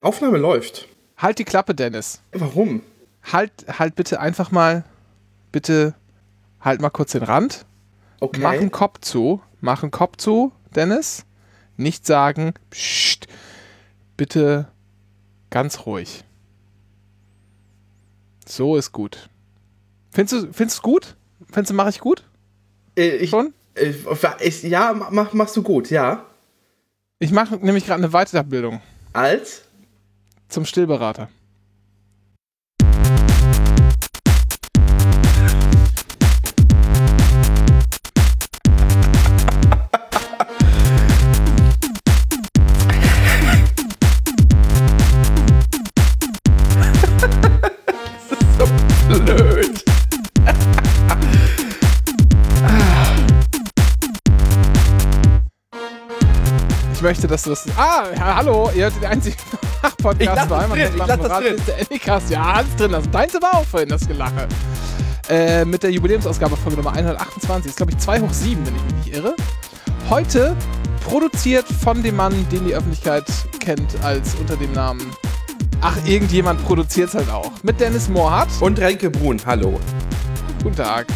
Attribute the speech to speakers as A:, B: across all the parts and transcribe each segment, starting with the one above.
A: Aufnahme läuft.
B: Halt die Klappe, Dennis.
A: Warum?
B: Halt, halt bitte einfach mal, bitte halt mal kurz den Rand.
A: Okay.
B: Mach einen Kopf zu. Mach einen Kopf zu, Dennis. Nicht sagen, psst. Bitte ganz ruhig. So ist gut. Findest du findest du gut? Findest du, mache ich gut?
A: Äh, ich,
B: Schon?
A: äh, ich, ja, mach, machst du gut, ja.
B: Ich mache nämlich gerade eine Weiterbildung
A: Als?
B: Zum Stillberater. Möchte, dass du das. Ah, hallo, ihr hört den einzigen
A: Ich lass
B: bei
A: das drin, ich lass das drin.
B: ist der Anycast. Ja, alles drin. Das deins war auch vorhin das Gelache. Äh, mit der Jubiläumsausgabe Folge Nummer 128. Ist, glaube ich, 2 hoch 7, wenn ich mich nicht irre. Heute produziert von dem Mann, den die Öffentlichkeit kennt, als unter dem Namen. Ach, irgendjemand produziert es halt auch. Mit Dennis Mohrhardt.
A: Und Renke Brun, hallo.
B: Guten Tag.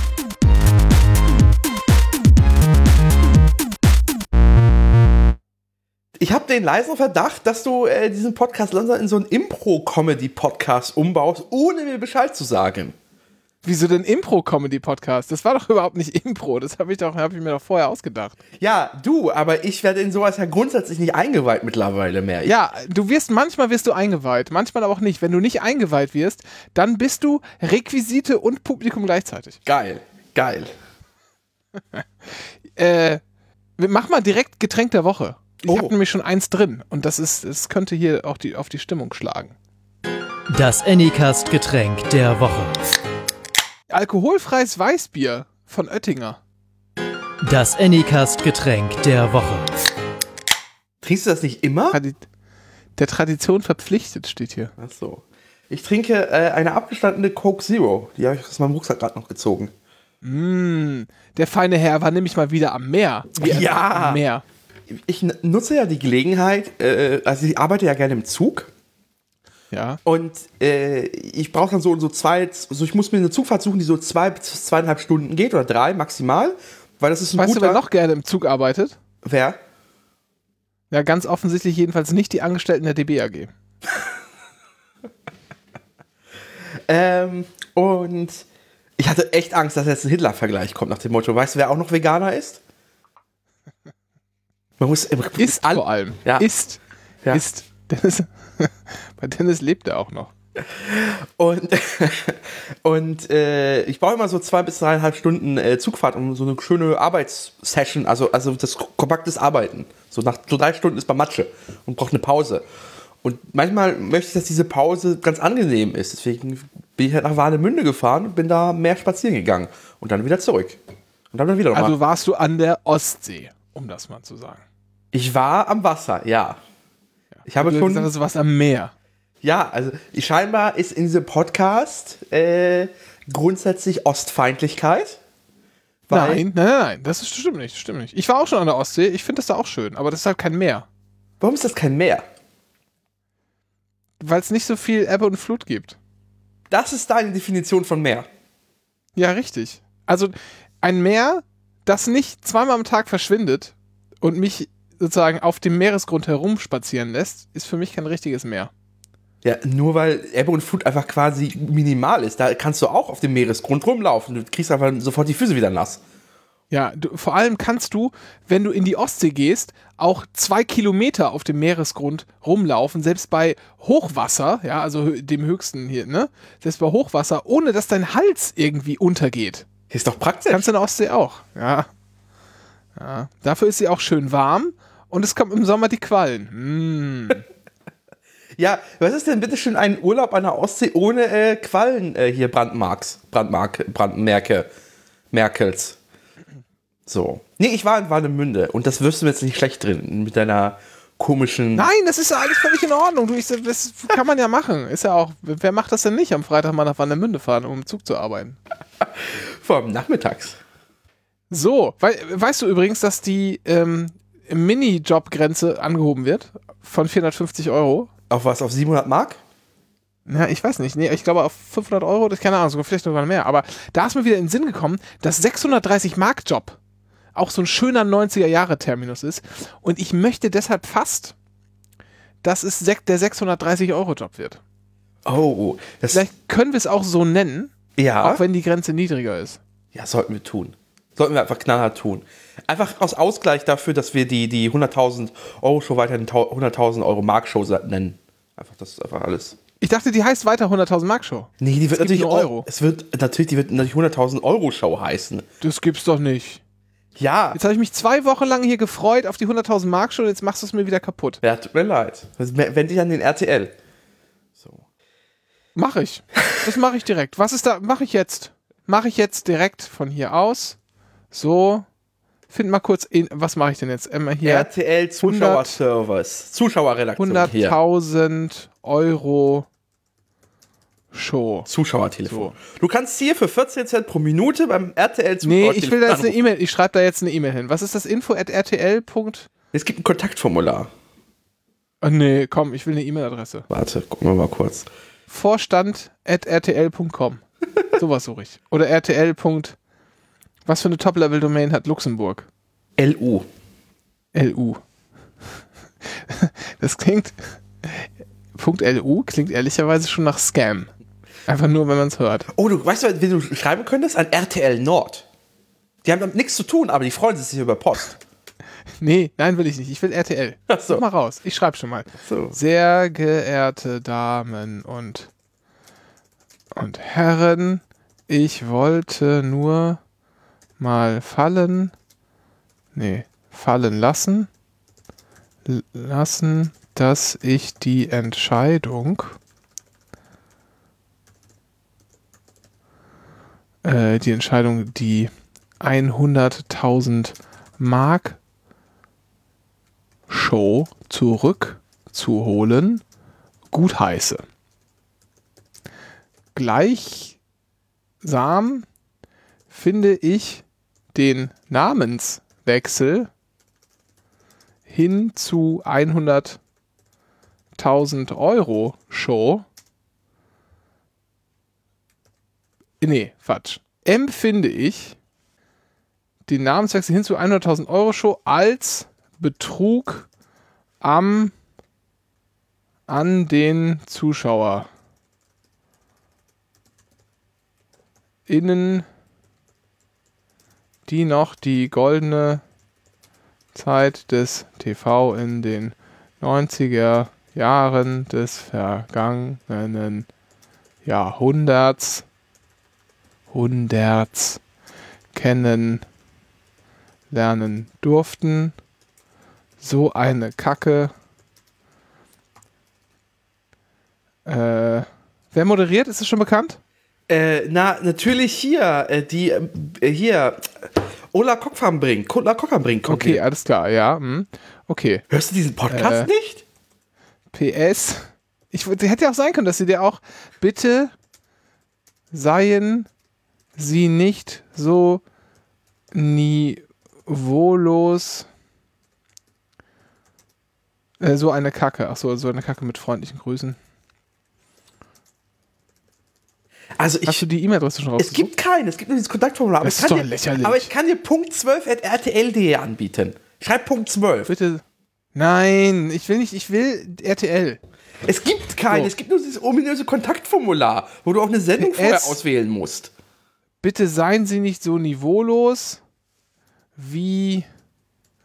A: Ich habe den leisen Verdacht, dass du äh, diesen Podcast langsam in so einen Impro-Comedy-Podcast umbaust, ohne mir Bescheid zu sagen.
B: Wieso denn Impro-Comedy-Podcast? Das war doch überhaupt nicht Impro. Das habe ich, doch- hab ich mir doch vorher ausgedacht.
A: Ja, du, aber ich werde in sowas ja grundsätzlich nicht eingeweiht mittlerweile mehr.
B: Ja, du wirst, manchmal wirst du eingeweiht, manchmal aber auch nicht. Wenn du nicht eingeweiht wirst, dann bist du Requisite und Publikum gleichzeitig.
A: Geil, geil.
B: Äh, mach mal direkt Getränk der Woche. Ich
A: Oh.
B: habe nämlich schon eins drin und das ist, es könnte hier auch die, auf die Stimmung schlagen.
C: Das Anycast Getränk der Woche.
B: Alkoholfreies Weißbier von Oettinger.
C: Das Anycast Getränk der Woche.
A: Trinkst du das nicht immer?
B: Tradi der Tradition verpflichtet steht hier.
A: Ach so. Ich trinke äh, eine abgestandene Coke Zero. Die habe ich aus meinem Rucksack gerade noch gezogen.
B: Mm, der feine Herr war nämlich mal wieder am Meer. Wie er
A: Ja.
B: Am Meer.
A: Ich nutze ja die Gelegenheit, äh, also ich arbeite ja gerne im Zug
B: Ja.
A: und äh, ich brauche dann so, so zwei, so ich muss mir eine Zugfahrt suchen, die so zwei bis zweieinhalb Stunden geht oder drei maximal, weil das ist ein
B: Weißt du,
A: guter...
B: wer noch gerne im Zug arbeitet?
A: Wer?
B: Ja, ganz offensichtlich jedenfalls nicht die Angestellten der DBAG.
A: Ähm, und ich hatte echt Angst, dass jetzt ein Hitler-Vergleich kommt nach dem Motto. Weißt du, wer auch noch Veganer ist? Man muss
B: Ist
A: all-
B: vor allem.
A: Ja.
B: Ist.
A: Ja.
B: Ist. Dennis, bei Dennis lebt er auch noch.
A: Und, und äh, ich brauche immer so zwei bis dreieinhalb Stunden äh, Zugfahrt, um so eine schöne Arbeitssession, also, also das kompaktes Arbeiten. So nach so drei Stunden ist man Matsche und braucht eine Pause. Und manchmal möchte ich, dass diese Pause ganz angenehm ist. Deswegen bin ich halt nach Warnemünde gefahren und bin da mehr spazieren gegangen. Und dann wieder zurück. Und dann wieder nochmal.
B: Also warst du an der Ostsee, um das mal zu sagen.
A: ich war am Wasser, ja. Ich habe
B: Du hast
A: schon.
B: gesagt, du warst am Meer.
A: Ja, also scheinbar ist in diesem Podcast äh, grundsätzlich Ostfeindlichkeit.
B: Nein, nein, nein, nein, das ist, stimmt nicht, stimmt nicht. Ich war auch schon an der Ostsee, ich finde das da auch schön, aber das ist halt kein Meer.
A: Warum ist das kein Meer?
B: Weil es nicht so viel Ebbe und Flut gibt.
A: Das ist deine Definition von Meer.
B: Ja, richtig. Also ein Meer, das nicht zweimal am Tag verschwindet und mich sozusagen auf dem Meeresgrund herumspazieren lässt, ist für mich kein richtiges Meer.
A: Ja, nur weil Ebbe und Flut einfach quasi minimal ist. Da kannst du auch auf dem Meeresgrund rumlaufen. Du kriegst einfach sofort die Füße wieder nass.
B: Ja, du, vor allem kannst du, wenn du in die Ostsee gehst, auch zwei Kilometer auf dem Meeresgrund rumlaufen, selbst bei Hochwasser, ja, also dem höchsten hier, ne? Selbst bei Hochwasser, ohne dass dein Hals irgendwie untergeht.
A: Ist doch praktisch.
B: Kannst du in der Ostsee auch, ja. ja. Dafür ist sie auch schön warm und es kommt im Sommer die Quallen. Mm.
A: ja, was ist denn bitte schön ein Urlaub an der Ostsee ohne äh, Quallen äh, hier Brandmarks, Brandmark, Brandmerke, Merkels. So. Nee, ich war in Warnemünde und das wirst du mir jetzt nicht schlecht drin mit deiner komischen.
B: Nein, das ist ja alles völlig in Ordnung. Du, ich, das kann man ja machen. Ist ja auch, wer macht das denn nicht, am Freitag mal nach Warnemünde fahren, um im Zug zu arbeiten?
A: Vor allem nachmittags.
B: So, wei weißt du übrigens, dass die ähm, Minijob-Grenze angehoben wird von 450 Euro
A: Auf was? Auf 700 Mark?
B: Ja, ich weiß nicht. Nee, ich glaube auf 500 Euro, das keine Ahnung, sogar vielleicht sogar mehr. Aber da ist mir wieder in den Sinn gekommen, dass 630 Mark Job auch so ein schöner 90er Jahre Terminus ist. Und ich möchte deshalb fast, dass es der 630 Euro Job wird.
A: Oh, das
B: Vielleicht können wir es auch so nennen,
A: ja,
B: auch wenn die Grenze niedriger ist.
A: ja, sollten wir tun. Sollten wir einfach knallhart tun. Einfach aus Ausgleich dafür, dass wir die, die 100.000 Euro Show weiterhin tau- 100.000 Euro Mark Show nennen. Einfach, das ist einfach alles.
B: Ich dachte, die heißt weiter 100.000 Mark Show.
A: Nee, die wird natürlich
B: Euro.
A: Es wird natürlich, die wird natürlich 100.000 Euro Show heißen.
B: Das gibt's doch nicht.
A: Ja.
B: Jetzt habe ich mich zwei Wochen lang hier gefreut auf die 100.000 Mark Show und jetzt machst du es mir wieder kaputt.
A: Ja, tut mir leid. Wende dich an den RTL. So.
B: Mach ich. Das mache ich direkt. Was ist da? Mache ich jetzt. Mache ich jetzt direkt von hier aus. So. Find mal kurz in. Was mache ich denn jetzt? Immer hier.
A: RTL Zuschauerservice. Zuschauerredaktion hier.
B: 100.000 Euro Show.
A: Zuschauertelefon. Du kannst hier für 14 Cent pro Minute beim RTL
B: Nee,
A: Zuschauertelefon
B: ich will da jetzt eine. E-Mail. Ich schreibe da jetzt eine E-Mail hin. Was ist das? Info at rtl.
A: Es gibt ein Kontaktformular.
B: Oh, nee, komm, ich will eine E-Mail-Adresse.
A: Warte, gucken wir mal kurz.
B: Vorstand at rtl.com. Sowas suche ich. Oder rtl. Was für eine Top-Level-Domain hat Luxemburg?
A: LU.
B: LU. Das klingt. Punkt .lu klingt ehrlicherweise schon nach Scam. Einfach nur, wenn man es hört.
A: Oh, du weißt du, wie du schreiben könntest? An RTL Nord. Die haben damit nichts zu tun, aber die freuen sich über Post.
B: Nee, nein, will ich nicht. Ich will RTL.
A: Ach so.
B: Such mal raus. Ich schreibe schon mal.
A: So.
B: Sehr geehrte Damen und, und Herren, ich wollte nur mal fallen, nee, fallen lassen, lassen, dass ich die Entscheidung äh, die Entscheidung, die 100.000 Mark Show zurückzuholen, gutheiße. Gleichsam finde ich den Namenswechsel hin zu 100.000 Euro Show. Nee, Quatsch. Empfinde ich den Namenswechsel hin zu 100.000 Euro Show als Betrug am an den Zuschauer. Innen, die noch die goldene Zeit des TV in den 90er Jahren des vergangenen Jahrhunderts Hunderts kennen lernen durften. So eine Kacke. Äh, wer moderiert? Ist es schon bekannt?
A: Äh, na, natürlich hier, äh, die, äh, hier, Ola Kockfarm bringt, Ola Kockfarm bringt. kommt
B: Okay,
A: hier.
B: alles klar, ja. Hm. Okay.
A: Hörst du diesen Podcast
B: Äh.
A: nicht?
B: PS. Ich hätte ja auch sein können, dass sie dir auch bitte seien sie nicht so niveaulos. Äh, so eine Kacke. Ach so, so eine Kacke mit freundlichen Grüßen.
A: Also
B: Hast
A: ich,
B: du die E-Mail-Adresse schon
A: es
B: rausgesucht?
A: gibt keinen, es gibt nur dieses Kontaktformular. Aber
B: Das
A: ich
B: ist
A: kann
B: doch
A: dir,
B: lächerlich.
A: Aber ich kann dir Punkt 12 at rtl.de anbieten. Schreib Punkt 12.
B: Bitte. Nein, ich will nicht, ich will RTL.
A: Es gibt keinen,
B: So.
A: es gibt nur dieses ominöse Kontaktformular, wo du auch eine Sendung
B: PS.
A: vorher auswählen musst.
B: Bitte seien Sie nicht so niveaulos wie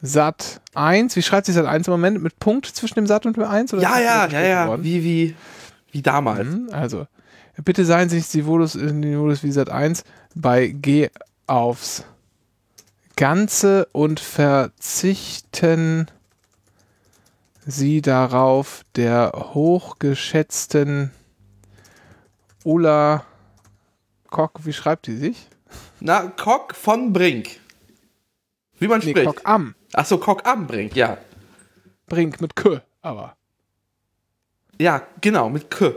B: Sat 1. Wie schreibt sich Sat 1 im Moment? Mit Punkt zwischen dem Sat und dem 1? Oder
A: Ja, ja, ja, ja,
B: worden?
A: wie, wie, wie damals.
B: Mhm, Also, bitte seien Sie nicht niveaulos, äh, niveaulos wie Sat 1 bei Geh aufs Ganze und verzichten Sie darauf, der hochgeschätzten Ulla Kock, wie schreibt die sich?
A: Na, Kock von Brink. Wie man
B: Nee,
A: spricht.
B: Kock am.
A: Achso, Kock am Brink, ja.
B: Brink mit K, aber.
A: Ja, genau, mit K.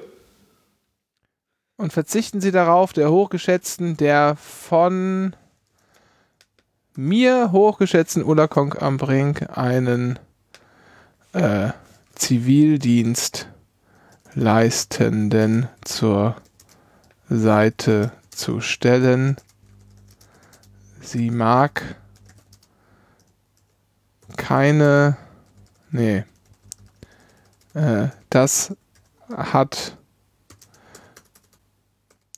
B: Und verzichten Sie darauf, der hochgeschätzten, der von mir hochgeschätzten Ulla Konk am Brink einen äh, Zivildienst Leistenden zur Seite zu stellen. Sie mag keine. Nee. Äh, das hat.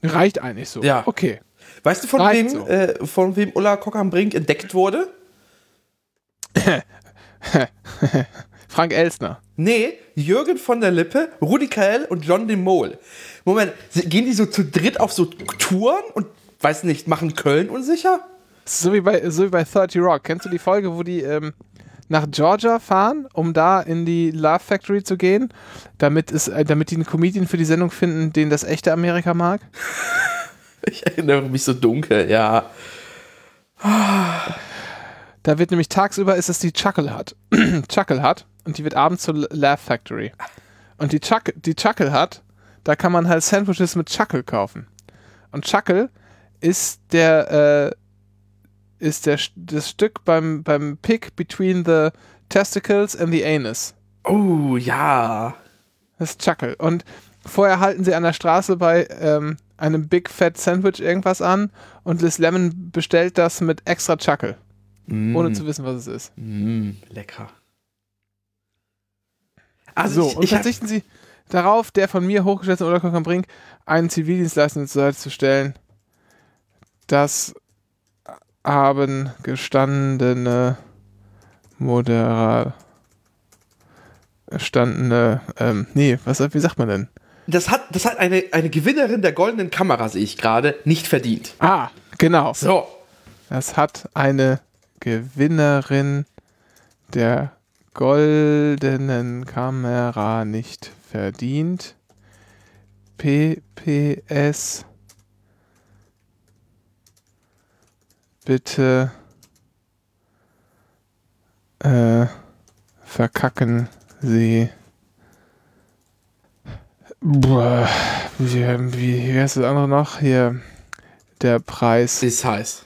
B: Reicht eigentlich so.
A: Ja.
B: Okay.
A: Weißt du, von
B: Reicht
A: wem,
B: so.
A: äh, von wem Ulla Kock am Brink entdeckt wurde?
B: Frank Elsner.
A: Nee, Jürgen von der Lippe, Rudi Carell und John de Mol. Moment, gehen die so zu dritt auf so Touren und, weiß nicht, machen Köln unsicher?
B: So wie bei, so wie bei 30 Rock. Kennst du die Folge, wo die ähm, nach Georgia fahren, um da in die Love Factory zu gehen, damit, es, äh, damit die einen Comedian für die Sendung finden, den das echte Amerika mag?
A: Ich erinnere mich so dunkel, ja.
B: Da wird nämlich tagsüber ist es die Chuckle Hut. Chuckle Hut und die wird abends zur Laugh Factory. Und die, Chuck, die Chuckle Hut, da kann man halt Sandwiches mit Chuckle kaufen. Und Chuckle ist der äh, ist der das Stück beim beim Pick between the testicles and the anus.
A: Oh, ja.
B: Das ist Chuckle. Und vorher halten sie an der Straße bei ähm, einem Big Fat Sandwich irgendwas an und Liz Lemon bestellt das mit extra Chuckle, ohne zu wissen, was es ist.
A: Mm, lecker. Also,
B: So,
A: ich,
B: und
A: ich
B: verzichten Sie darauf, der von mir hochgeschätzten Oder am Brink einen Zivildienstleistenden zur Seite zu stellen. Das haben gestandene Modera gestandene, ähm, nee, was, wie sagt man denn?
A: das hat, das hat eine, eine Gewinnerin der goldenen Kamera, sehe ich gerade, nicht verdient.
B: Ah, genau.
A: So.
B: Das hat eine Gewinnerin der goldenen Kamera nicht verdient. PPS. Bitte äh, verkacken Sie. Boah, wie, wie, wie heißt das andere noch? Hier, der Preis
A: ist heiß.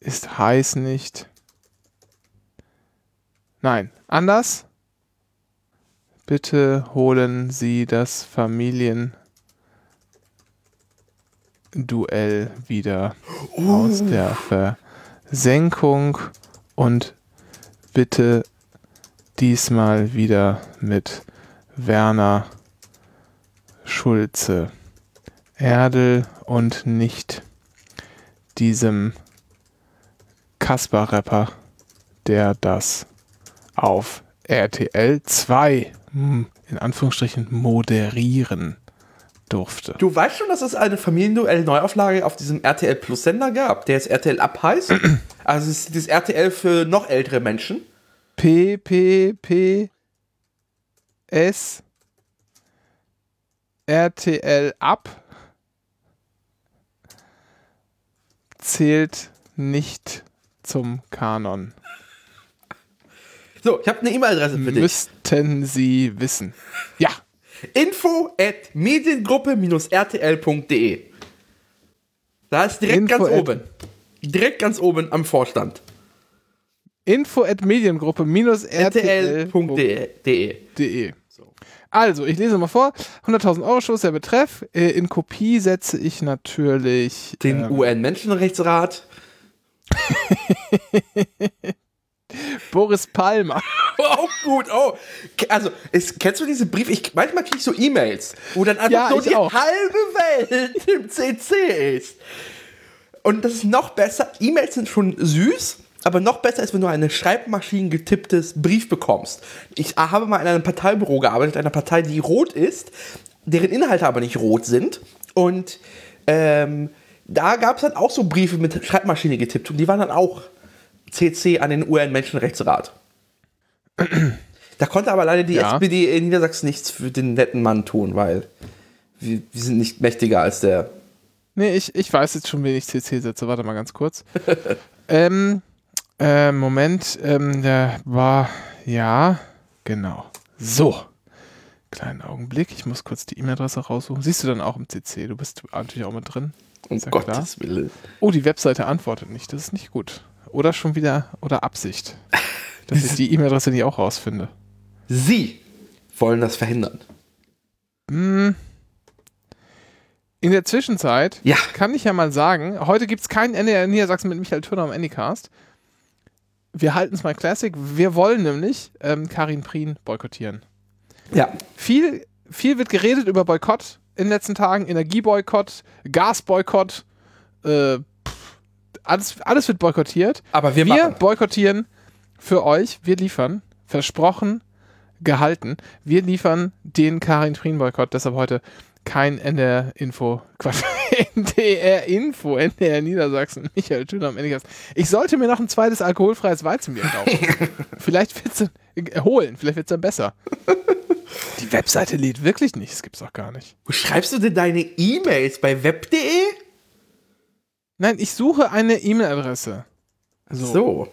B: ist heiß nicht. Nein, anders. Bitte holen Sie das Familienduell wieder aus der Versenkung. Und bitte diesmal wieder mit Werner Schulze. Erdel und nicht diesem Kasper-Rapper, der das auf RTL 2 hm, in Anführungsstrichen moderieren durfte.
A: Du weißt schon, dass es eine Familienduell-Neuauflage auf diesem RTL Plus Sender gab, der jetzt RTL Up heißt. also es ist das RTL für noch ältere Menschen.
B: P, P, P, S, RTL ab zählt nicht zum Kanon.
A: So, ich habe eine E-Mail-Adresse für dich.
B: Müssten Sie wissen. Ja,
A: Info at mediengruppe-rtl.de Da ist direkt
B: Info
A: ganz oben. Direkt ganz oben am Vorstand.
B: info at mediengruppe-rtl.de
A: rtl.de
B: Also, ich lese mal vor. 100.000 Euro Schuss, der Betreff. Äh, In Kopie setze ich natürlich
A: Den
B: ähm,
A: UN-Menschenrechtsrat.
B: Boris Palmer.
A: Auch gut, oh. Also, es, kennst du diese Briefe? Ich, manchmal kriege ich so E-Mails, wo dann einfach
B: Ja,
A: nur
B: ich
A: die
B: auch.
A: halbe Welt im CC ist. Und das ist noch besser. E-Mails sind schon süß, aber noch besser ist, wenn du eine Schreibmaschinen getipptes Brief bekommst. Ich habe mal in einem Parteibüro gearbeitet, einer Partei, die rot ist, deren Inhalte aber nicht rot sind. Und ähm, da gab es dann auch so Briefe mit Schreibmaschine getippt und die waren dann auch CC an den UN-Menschenrechtsrat. Da konnte aber leider die
B: Ja.
A: SPD in Niedersachsen nichts für den netten Mann tun, weil wir, wir sind nicht mächtiger als der.
B: Nee, ich, ich weiß jetzt schon, wen ich CC setze. Warte mal ganz kurz. ähm, äh, Moment, ähm, der war, ja, genau. So. Kleinen Augenblick, ich muss kurz die E-Mail-Adresse raussuchen. Siehst du dann auch im CC? Du bist natürlich auch mit drin.
A: Um
B: ja.
A: Gottes Willen.
B: Oh, die Webseite antwortet nicht. Das ist nicht gut. Oder schon wieder, oder Absicht. Dass ich die E-Mail-Adresse nicht auch rausfinde.
A: Sie wollen das verhindern.
B: In der Zwischenzeit
A: Ja.
B: kann ich ja mal sagen, heute gibt es keinen NDR Niedersachsen mit Michael Turner am Anycast. Wir halten es mal Classic. Wir wollen nämlich ähm, Karin Prien boykottieren.
A: Ja.
B: Viel, viel wird geredet über Boykott in den letzten Tagen. Energieboykott, Gasboykott, äh, alles, alles wird boykottiert.
A: Aber wir,
B: Wir boykottieren für euch, wir liefern, versprochen, gehalten. Wir liefern den Karin Prien Boykott, deshalb heute kein NDR Info, Quatsch, NDR Info, NDR Niedersachsen, Michael Thüner am Ende. Ich sollte mir noch ein zweites alkoholfreies Weizenbier kaufen. vielleicht wird's dann, äh, holen, vielleicht wird's dann besser. Die Webseite lädt wirklich nicht, das gibt's doch gar nicht.
A: Wo schreibst du denn deine E-Mails? Bei web.de?
B: Nein, ich suche eine E-Mail-Adresse. So.
A: So.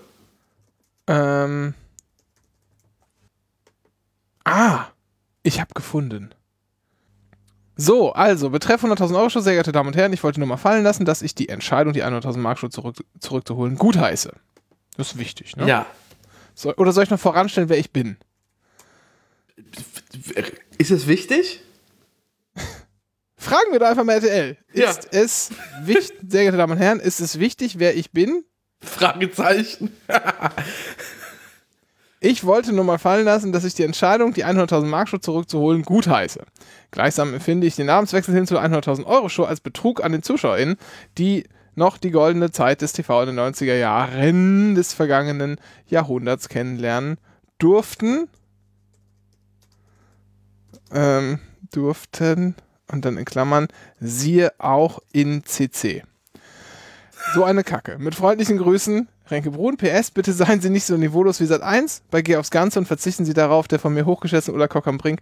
B: Ähm. Ah, ich habe gefunden. So, also, betreff 100.000 Euro Schuss, sehr geehrte Damen und Herren, ich wollte nur mal fallen lassen, dass ich die Entscheidung, die 100.000 Mark Schuss zurück, zurückzuholen, gutheiße. Das ist wichtig, ne?
A: Ja.
B: So, oder soll ich noch voranstellen, wer ich bin?
A: Ist es wichtig?
B: Fragen wir doch einfach mal RTL.
A: Ja.
B: Ist es wichtig, sehr geehrte Damen und Herren, ist es wichtig, wer ich bin?
A: Fragezeichen.
B: Ich wollte nur mal fallen lassen, dass ich die Entscheidung, die 100.000 Mark Show zurückzuholen, gutheiße. Gleichsam empfinde ich den Namenswechsel hin zur 100.000 Euro Show als Betrug an den ZuschauerInnen, die noch die goldene Zeit des TV in den 90er Jahren des vergangenen Jahrhunderts kennenlernen durften. Ähm, durften. Und dann in Klammern, siehe auch in CC. So eine Kacke. Mit freundlichen Grüßen, Renke Brun. PS, bitte seien Sie nicht so niveaulos wie Sat 1 bei Geh aufs Ganze und verzichten Sie darauf, der von mir hochgeschätzten Ulla Kock am Brink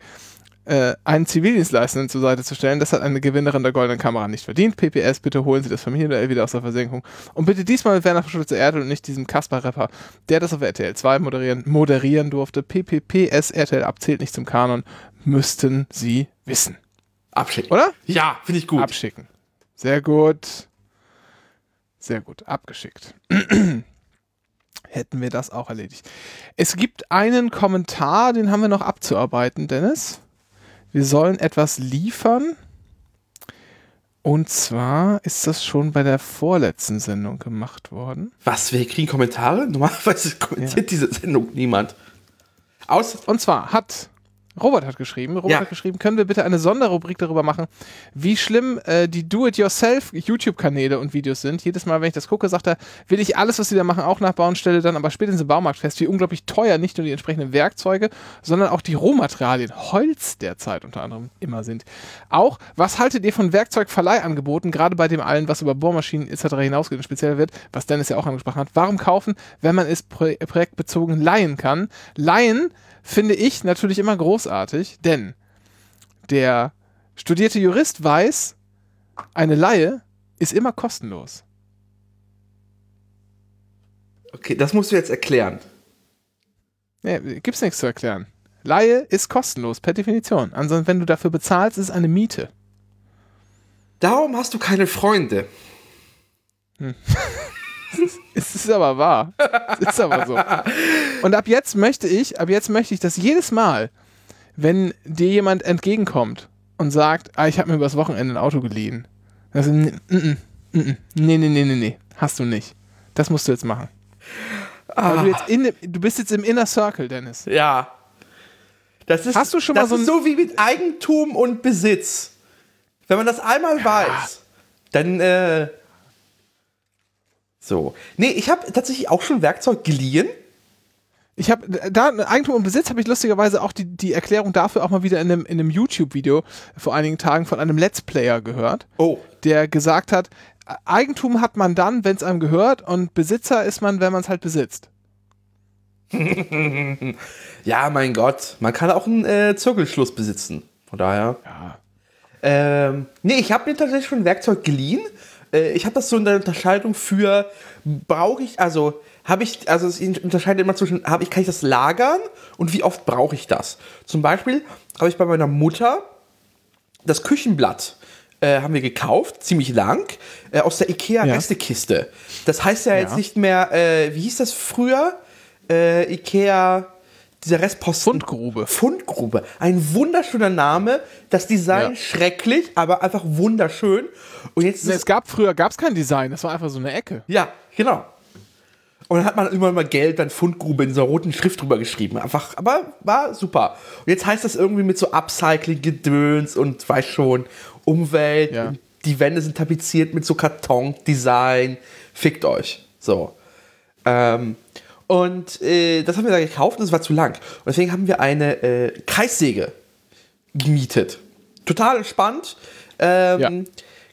B: äh, einen Zivildienstleistenden zur Seite zu stellen. Das hat eine Gewinnerin der Goldenen Kamera nicht verdient. PPS, bitte holen Sie das Familienduell wieder aus der Versenkung. Und bitte diesmal mit Werner Schulze Erdl und nicht diesem Kasper-Rapper, der das auf RTL 2 moderieren, moderieren durfte. PPPS, RTL abzählt nicht zum Kanon, müssten Sie wissen.
A: Abschicken.
B: Oder?
A: Ja, finde ich gut.
B: Abschicken. Sehr gut. Sehr gut. Abgeschickt. Hätten wir das auch erledigt. Es gibt einen Kommentar, den haben wir noch abzuarbeiten, Dennis. Wir sollen etwas liefern. Und zwar ist das schon bei der vorletzten Sendung gemacht worden.
A: Was, wir kriegen Kommentare? Normalerweise kommentiert diese Sendung niemand. Aus.
B: Und zwar hat Robert hat geschrieben, Robert
A: Ja.
B: hat geschrieben, können wir bitte eine Sonderrubrik darüber machen, wie schlimm äh, die Do-it-yourself YouTube-Kanäle und Videos sind. Jedes Mal, wenn ich das gucke, sagt er, will ich alles, was sie da machen, auch nachbauen, stelle dann aber spätestens im Baumarkt fest, wie unglaublich teuer nicht nur die entsprechenden Werkzeuge, sondern auch die Rohmaterialien, Holz derzeit unter anderem immer sind. Auch, was haltet ihr von Werkzeugverleihangeboten, gerade bei dem allen, was über Bohrmaschinen etc. hinausgeht und speziell wird, was Dennis ja auch angesprochen hat. Warum kaufen, wenn man es pro projektbezogen leihen kann? Leihen finde ich natürlich immer großartig, denn der studierte Jurist weiß, eine Laie ist immer kostenlos.
A: Okay, das musst du jetzt erklären.
B: Nee, gibt's nichts zu erklären. Laie ist kostenlos, per Definition. Ansonsten, wenn du dafür bezahlst, ist es eine Miete.
A: Darum hast du keine Freunde.
B: Es ist aber wahr. Es ist aber so. Und ab jetzt möchte ich, ab jetzt möchte ich, dass jedes Mal, wenn dir jemand entgegenkommt und sagt, ah, ich habe mir übers Wochenende ein Auto geliehen. Also, n- n- n- n- nee, nee, nee, nee, nee, hast du nicht. Das musst du jetzt machen. Weil du, jetzt in, du bist jetzt im Inner Circle, Dennis.
A: Ja. Das ist,
B: Hast du schon mal so
A: ist so wie mit Eigentum und Besitz. Wenn man das einmal weiß, dann äh, so. Nee, ich habe tatsächlich auch schon Werkzeug geliehen.
B: Ich habe da Eigentum und Besitz habe ich lustigerweise auch die, die Erklärung dafür auch mal wieder in einem, in einem YouTube-Video vor einigen Tagen von einem Let's Player gehört.
A: Oh.
B: der gesagt hat, Eigentum hat man dann, wenn es einem gehört und Besitzer ist man, wenn man es halt besitzt.
A: Ja, mein Gott. Man kann auch einen äh, Zirkelschluss besitzen. Von daher.
B: Ja.
A: Ähm, nee, ich habe mir tatsächlich schon Werkzeug geliehen. Äh, ich habe das so in der Unterscheidung für, brauche ich, also habe ich, also es unterscheidet immer zwischen, habe ich, kann ich das lagern und wie oft brauche ich das? Zum Beispiel habe ich bei meiner Mutter das Küchenblatt äh, haben wir gekauft, ziemlich lang, äh, aus der Ikea-Restekiste. Das heißt ja, jetzt
B: Ja.
A: nicht mehr, äh, wie hieß das früher? Äh, Ikea dieser Restposten.
B: Fundgrube.
A: Fundgrube. Ein wunderschöner Name. Das Design
B: Ja.
A: schrecklich, aber einfach wunderschön. Und jetzt es
B: es gab früher gab's kein Design, das war einfach so eine Ecke.
A: Ja, genau. Und dann hat man immer mal Geld, dann Fundgrube in so einer roten Schrift drüber geschrieben. Einfach, aber war super. Und jetzt heißt das irgendwie mit so Upcycling-Gedöns und weiß schon, Umwelt.
B: Ja.
A: Die Wände sind tapeziert mit so Karton-Design. Fickt euch. So. Ähm, und äh, das haben wir da gekauft und es war zu lang. Und deswegen haben wir eine äh, Kreissäge gemietet. Total entspannt. Ähm,
B: Ja.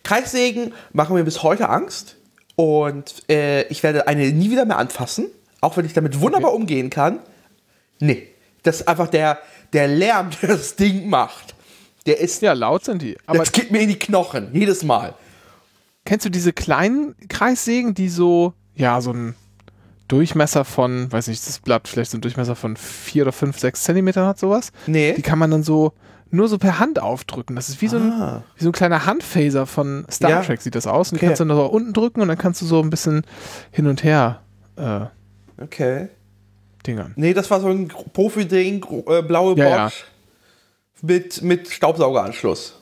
A: Kreissägen machen mir bis heute Angst. Und äh, ich werde eine nie wieder mehr anfassen. Auch wenn ich damit wunderbar umgehen kann. Nee. Das ist einfach der, der Lärm, der das Ding macht. Der ist.
B: Ja, laut sind die. Aber
A: das geht mir in die Knochen. Jedes Mal.
B: kennst du diese kleinen Kreissägen, die so, ja, so ein Durchmesser von, weiß nicht, das Blatt vielleicht so ein Durchmesser von 4 oder 5, 6 Zentimetern hat, sowas?
A: Nee.
B: Die kann man dann so nur so per Hand aufdrücken. Das ist wie so ein,
A: Ah.
B: wie so ein kleiner Handphaser von Star
A: Ja.
B: Trek, sieht das aus. Und die
A: Okay.
B: kannst du dann so unten drücken und dann kannst du so ein bisschen hin und her äh,
A: Okay.
B: dingern.
A: Nee, das war so ein Profi-Ding, äh, blaue
B: Ja, ja.
A: Mit, mit Staubsaugeranschluss.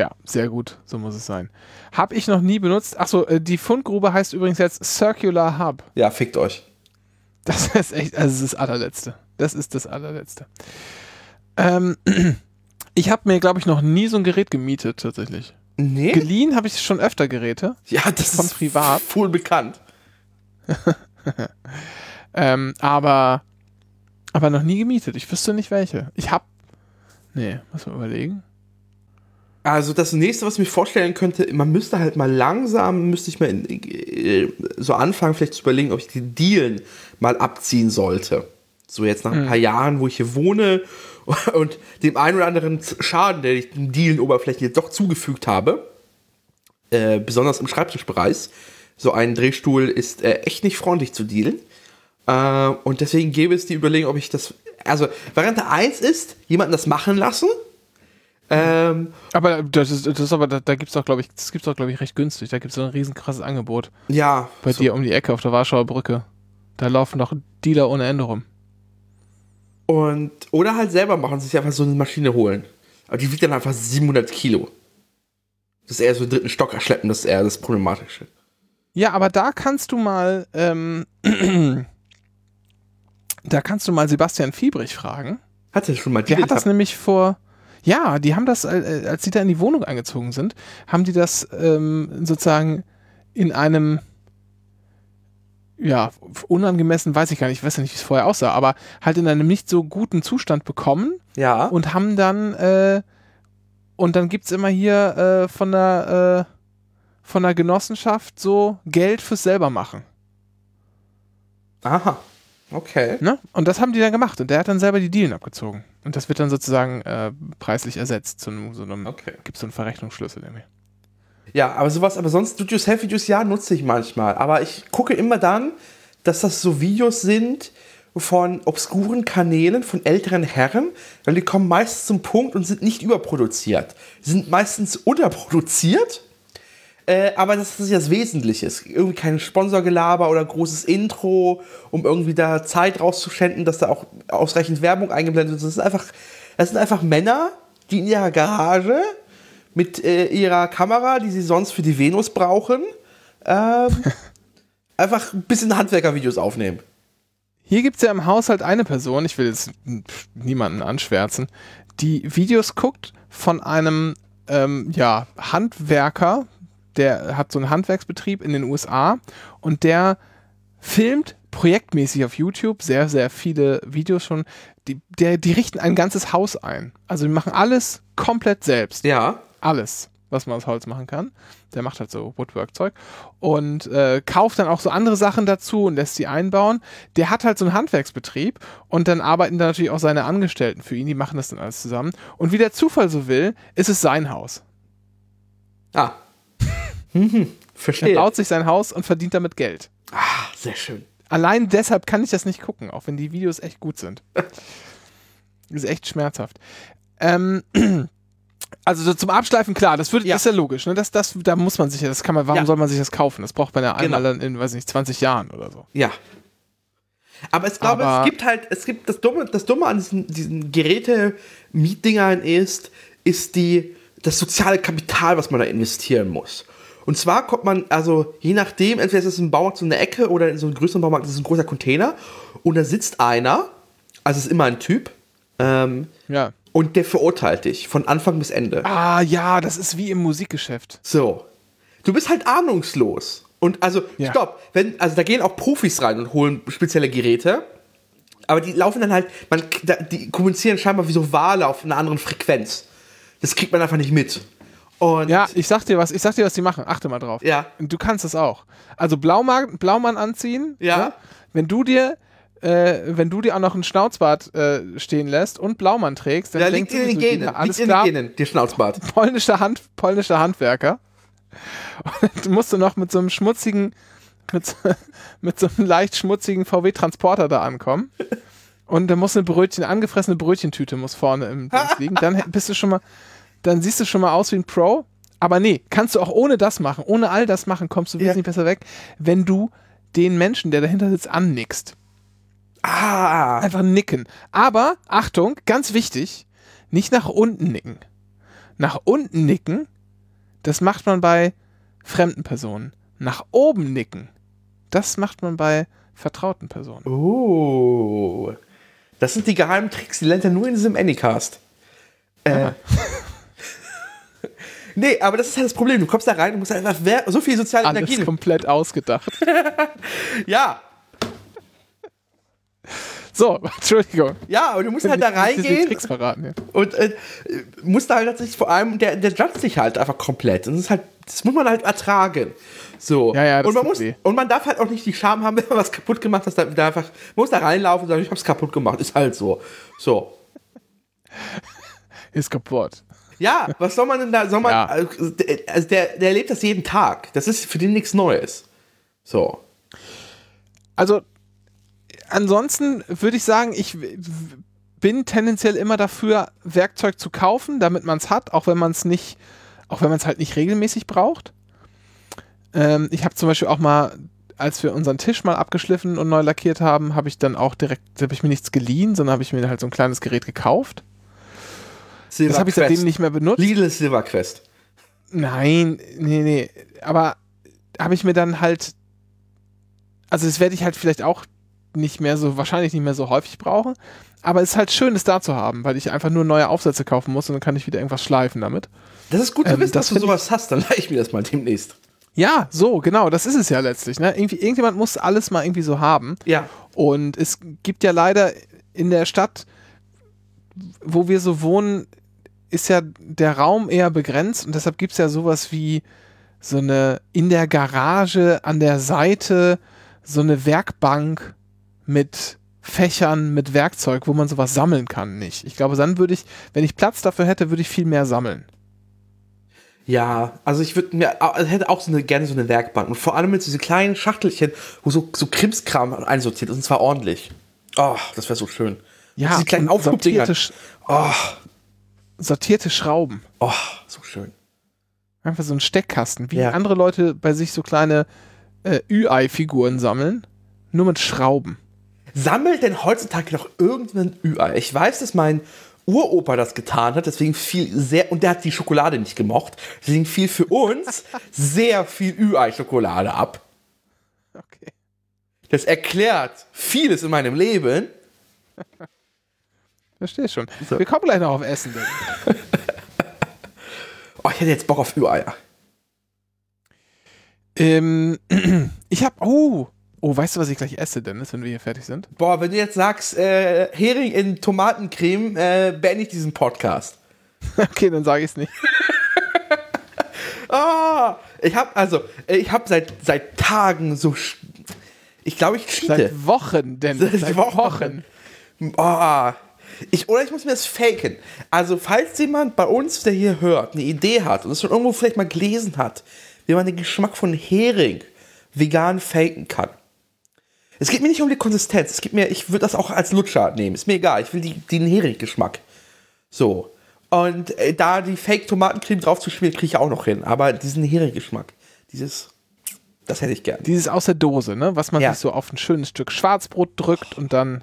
B: Ja, sehr gut, so muss es sein. Hab ich noch nie benutzt. Achso, äh, die Fundgrube heißt übrigens jetzt Circular Hub.
A: Ja, fickt euch.
B: Das ist echt, also das ist das allerletzte. Das ist das allerletzte. Ähm, ich habe mir, glaube ich, noch nie so ein Gerät gemietet, tatsächlich.
A: Nee?
B: Geliehen habe ich schon öfter Geräte,
A: ja, das
B: von
A: ist
B: privat.
A: voll bekannt.
B: ähm, aber, aber noch nie gemietet. Ich wüsste nicht welche. Ich habe, nee, muss man überlegen.
A: Also das nächste, was ich mir vorstellen könnte, man müsste halt mal langsam, müsste ich mal in, äh, so anfangen, vielleicht zu überlegen, ob ich die Dielen mal abziehen sollte. So jetzt nach ein paar Jahren, wo ich hier wohne und dem einen oder anderen Schaden, den ich den Dielenoberflächen jetzt doch zugefügt habe, äh, besonders im Schreibtischbereich, so ein Drehstuhl ist äh, echt nicht freundlich zu dealen. Äh, und deswegen gäbe es die Überlegung, ob ich das, also Variante 1 ist, jemanden das machen lassen. Ähm,
B: Aber das ist, das ist aber, da, da gibt's doch, glaube ich, das gibt's doch, glaube ich, recht günstig. Da gibt's so ein riesen krasses Angebot.
A: ja,
B: Bei
A: so.
B: dir um die Ecke auf der Warschauer Brücke. Da laufen doch Dealer ohne Ende rum.
A: Und, oder halt selber machen, sich einfach so eine Maschine holen. Aber die wiegt dann einfach 700 Kilo. Das ist eher so den dritten Stock erschleppen, das ist eher das Problematische.
B: Ja, aber da kannst du mal, ähm, da kannst du mal Sebastian Fiebrich fragen.
A: Hat er schon mal
B: Der
A: die
B: hat das nämlich vor, ja, die haben das, äh, als sie da in die Wohnung eingezogen sind, haben die das ähm, sozusagen in einem, ja, unangemessen, weiß ich gar nicht, ich weiß ja nicht, wie es vorher aussah, aber halt in einem nicht so guten Zustand bekommen
A: Ja.
B: und haben dann, äh, und dann gibt's immer hier äh, von der, äh, von der Genossenschaft so Geld fürs selbermachen.
A: Aha. Okay.
B: Ne? Und das haben die dann gemacht und der hat dann selber die Dielen abgezogen. Und das wird dann sozusagen äh, preislich ersetzt zu einem, so einem,
A: Okay.
B: gibt so einen Verrechnungsschlüssel irgendwie.
A: Ja, aber sowas, aber sonst Do-Yourself-Videos, ja, nutze ich manchmal. Aber ich gucke immer dann, dass das so Videos sind von obskuren Kanälen, von älteren Herren, weil die kommen meistens zum Punkt und sind nicht überproduziert. Sind meistens unterproduziert, äh, aber das ist ja das Wesentliche. Irgendwie kein Sponsorgelaber oder großes Intro, um irgendwie da Zeit rauszuschenden, dass da auch ausreichend Werbung eingeblendet ist. Das ist einfach, das sind einfach Männer, die in ihrer Garage mit äh, ihrer Kamera, die sie sonst für die Venus brauchen, ähm, einfach ein bisschen Handwerkervideos aufnehmen.
B: Hier gibt's ja im Haushalt eine Person, ich will jetzt niemanden anschwärzen, die Videos guckt von einem ähm, ja, Handwerker, der hat so einen Handwerksbetrieb in den USA und der filmt projektmäßig auf YouTube sehr, sehr viele Videos schon. Die, der, die richten ein ganzes Haus ein. Also die machen alles komplett selbst.
A: Ja.
B: Alles, was man aus Holz machen kann. Der macht halt so Woodwork-Zeug und äh, kauft dann auch so andere Sachen dazu und lässt sie einbauen. Der hat halt so einen Handwerksbetrieb und dann arbeiten da natürlich auch seine Angestellten für ihn, die machen das dann alles zusammen. Und wie der Zufall so will, ist es sein Haus.
A: Ah. Mhm.
B: Er
A: Verstehe.
B: baut sich sein Haus und verdient damit Geld.
A: Ah, sehr schön.
B: Allein deshalb kann ich das nicht gucken, auch wenn die Videos echt gut sind. ist echt schmerzhaft. Ähm, also so zum Abschleifen, klar, das, wird,
A: Ja.
B: ist ja logisch. Ne? Das, das, da muss man sich ja, das kann man, warum
A: Ja.
B: soll man sich das kaufen? Das braucht man ja einmal
A: Genau.
B: dann in, weiß nicht, 20 Jahren oder so.
A: Ja. Aber ich glaube,
B: Aber-
A: es gibt halt, es gibt das Dumme, das Dumme an diesen, diesen Geräte-Mietdingern ist, ist die, das soziale Kapital, was man da investieren muss. Und zwar kommt man, also je nachdem, entweder ist es ein Baumarkt so eine Ecke oder in so einem größeren Baumarkt ist es ein großer Container und da sitzt einer, also es ist immer ein Typ, ähm,
B: Ja.
A: und der verurteilt dich von Anfang bis Ende.
B: Ah, ja, das ist wie im Musikgeschäft.
A: So. Du bist halt ahnungslos. Und also,
B: Ja.
A: stopp, wenn, also da gehen auch Profis rein und holen spezielle Geräte. Aber die laufen dann halt, man, die kommunizieren scheinbar wie so Wale auf einer anderen Frequenz. Das kriegt man einfach nicht mit. Und
B: Ja, ich sag dir was, ich sag dir, was die machen. Achte mal drauf.
A: Ja.
B: Du kannst es auch. Also Blaumann, Blaumann anziehen.
A: Ja.
B: ne? Wenn du dir, äh, wenn du dir auch noch ein Schnauzbart äh, stehen lässt und Blaumann trägst, dann
A: da
B: denkt
A: liegt in den Genen.
B: alles
A: liegt in
B: klar,
A: den Genen, der Schnauzbart.
B: polnischer, Hand, polnischer Handwerker. Und dann musst du noch mit so einem schmutzigen, mit so, mit so einem leicht schmutzigen VW-Transporter da ankommen. Und dann muss eine Brötchen, angefressene Brötchentüte muss vorne im Dings liegen. Dann bist du schon mal, dann siehst du schon mal aus wie ein Pro. Aber nee, kannst du auch ohne das machen. Ohne all das machen, kommst du
A: Ja.
B: wesentlich besser weg, wenn du den Menschen, der dahinter sitzt, annickst.
A: Ah,
B: Einfach nicken. Aber, Achtung, ganz wichtig, nicht nach unten nicken. Nach unten nicken, das macht man bei fremden Personen. Nach oben nicken, das macht man bei vertrauten Personen.
A: oh. Das sind die geheimen Tricks, die lernt er nur in diesem Anycast. Äh. nee, aber das ist halt das Problem. Du kommst da rein und musst einfach wer- so viel soziale
B: Alles
A: Energie.
B: komplett ausgedacht.
A: Ja,
B: So, Entschuldigung.
A: ja, aber du musst halt da reingehen
B: Tricks verraten. Ja.
A: und äh, musst da halt tatsächlich vor allem, der, der judgt sich halt einfach komplett. Und das ist halt, das muss man halt ertragen. So.
B: Ja, ja, das
A: und man muss,
B: weh.
A: und man darf halt auch nicht die Scham haben, wenn man was kaputt gemacht hat, da, da einfach, man muss da reinlaufen und sagen, ich hab's kaputt gemacht. Ist halt so. So.
B: Ist kaputt.
A: Ja, was soll man denn da, soll man,
B: Ja.
A: also der, der erlebt das jeden Tag. Das ist für den nichts Neues. So.
B: Also, ansonsten würde ich sagen, ich bin tendenziell immer dafür, Werkzeug zu kaufen, damit man es hat, auch wenn man es nicht, auch wenn man es halt nicht regelmäßig braucht. Ähm, ich habe zum Beispiel auch mal, als wir unseren Tisch mal abgeschliffen und neu lackiert haben, habe ich dann auch direkt, habe ich mir nichts geliehen, sondern habe ich mir halt so ein kleines Gerät gekauft.
A: Silver
B: Das habe ich
A: Quest.
B: seitdem nicht mehr benutzt.
A: Lidl Silver Quest.
B: Nein, nee, nee. Aber habe ich mir dann halt. Also, das werde ich halt vielleicht auch nicht mehr so, wahrscheinlich nicht mehr so häufig brauchen. Aber es ist halt schön, es da zu haben, weil ich einfach nur neue Aufsätze kaufen muss und dann kann ich wieder irgendwas schleifen damit.
A: Das ist gut zu
B: Ähm,
A: wissen,
B: das
A: dass du sowas hast. Dann leih ich mir das mal demnächst.
B: Ja, so, genau, das ist es ja letztlich. Ne? Irgendwie, irgendjemand muss alles mal irgendwie so haben.
A: Ja.
B: Und es gibt ja leider in der Stadt, wo wir so wohnen, ist ja der Raum eher begrenzt und deshalb gibt es ja sowas wie so eine in der Garage an der Seite so eine Werkbank mit Fächern, mit Werkzeug, wo man sowas sammeln kann, nicht. Ich glaube, dann würde ich, wenn ich Platz dafür hätte, würde ich viel mehr sammeln.
A: Ja, also ich würde mir, also hätte auch so eine, gerne so eine Werkbank. Und vor allem mit diese kleinen Schachtelchen, wo so, so Krimskram einsortiert ist, und zwar ordentlich. Oh, das wäre so schön.
B: Ja,
A: diese kleinen
B: Sch-
A: Oh,
B: sortierte Schrauben.
A: oh, so schön.
B: Einfach so ein Steckkasten, wie
A: Ja.
B: andere Leute bei sich so kleine äh, Ü-Ei-Figuren sammeln, nur mit Schrauben.
A: Sammelt denn heutzutage noch irgendein Ü-Ei? Ich weiß, dass mein Uropa das getan hat, deswegen viel sehr, und der hat die Schokolade nicht gemocht, deswegen fiel für uns sehr viel Ü-Ei-Schokolade ab.
B: Okay.
A: Das erklärt vieles in meinem Leben.
B: Verstehe schon.
A: So.
B: Wir kommen gleich noch auf Essen.
A: Oh, ich hätte jetzt Bock auf Ü-Eier.
B: ähm, ich habe, oh, oh, weißt du, was ich gleich esse, Dennis, wenn wir hier fertig sind?
A: Boah, wenn du jetzt sagst, äh, Hering in Tomatencreme, äh, beende ich diesen Podcast.
B: okay, dann sage ich es nicht.
A: Ah, ich habe also, ich habe seit seit Tagen so, ich glaube, ich cheate.
B: Seit Wochen, Dennis.
A: Seit
B: Seit,
A: Wochen.
B: Wochen.
A: Oh, ich, oder ich muss mir das faken. Also, falls jemand bei uns, der hier hört, eine Idee hat und es schon irgendwo vielleicht mal gelesen hat, wie man den Geschmack von Hering vegan faken kann. Es geht mir nicht um die Konsistenz. Es geht mir, ich würde das auch als Lutscher nehmen. Ist mir egal. Ich will die, den Hering-Geschmack. So. Und äh, da die Fake-Tomatencreme drauf zu schmieren, kriege ich auch noch hin. Aber diesen Hering-Geschmack. Dieses. Das hätte ich gern.
B: Dieses aus der Dose, ne? Was man
A: Ja.
B: sich so auf ein schönes Stück Schwarzbrot drückt und dann.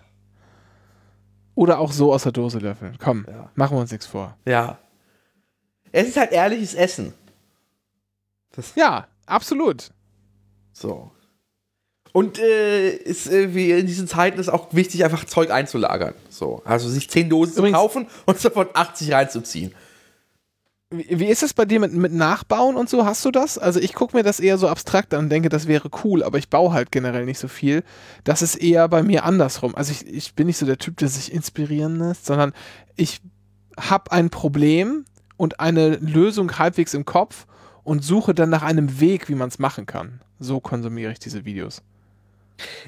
B: Oder auch so aus der Dose löffeln. Komm,
A: Ja.
B: machen wir uns nichts vor.
A: Ja. Es ist halt ehrliches Essen.
B: Ja, absolut.
A: So. Und äh, ist äh, wie in diesen Zeiten ist auch wichtig, einfach Zeug einzulagern. So. Also sich 10 Dosen zu
B: Übrigens-
A: kaufen und davon 80 reinzuziehen.
B: Wie, ist es bei dir mit, mit Nachbauen und so? Hast du das? Also ich gucke mir das eher so abstrakt an und denke, das wäre cool, aber ich baue halt generell nicht so viel. Das ist eher bei mir andersrum. Also ich, ich bin nicht so der Typ, der sich inspirieren lässt, sondern ich habe ein Problem und eine Lösung halbwegs im Kopf und suche dann nach einem Weg, wie man es machen kann. So konsumiere ich diese Videos.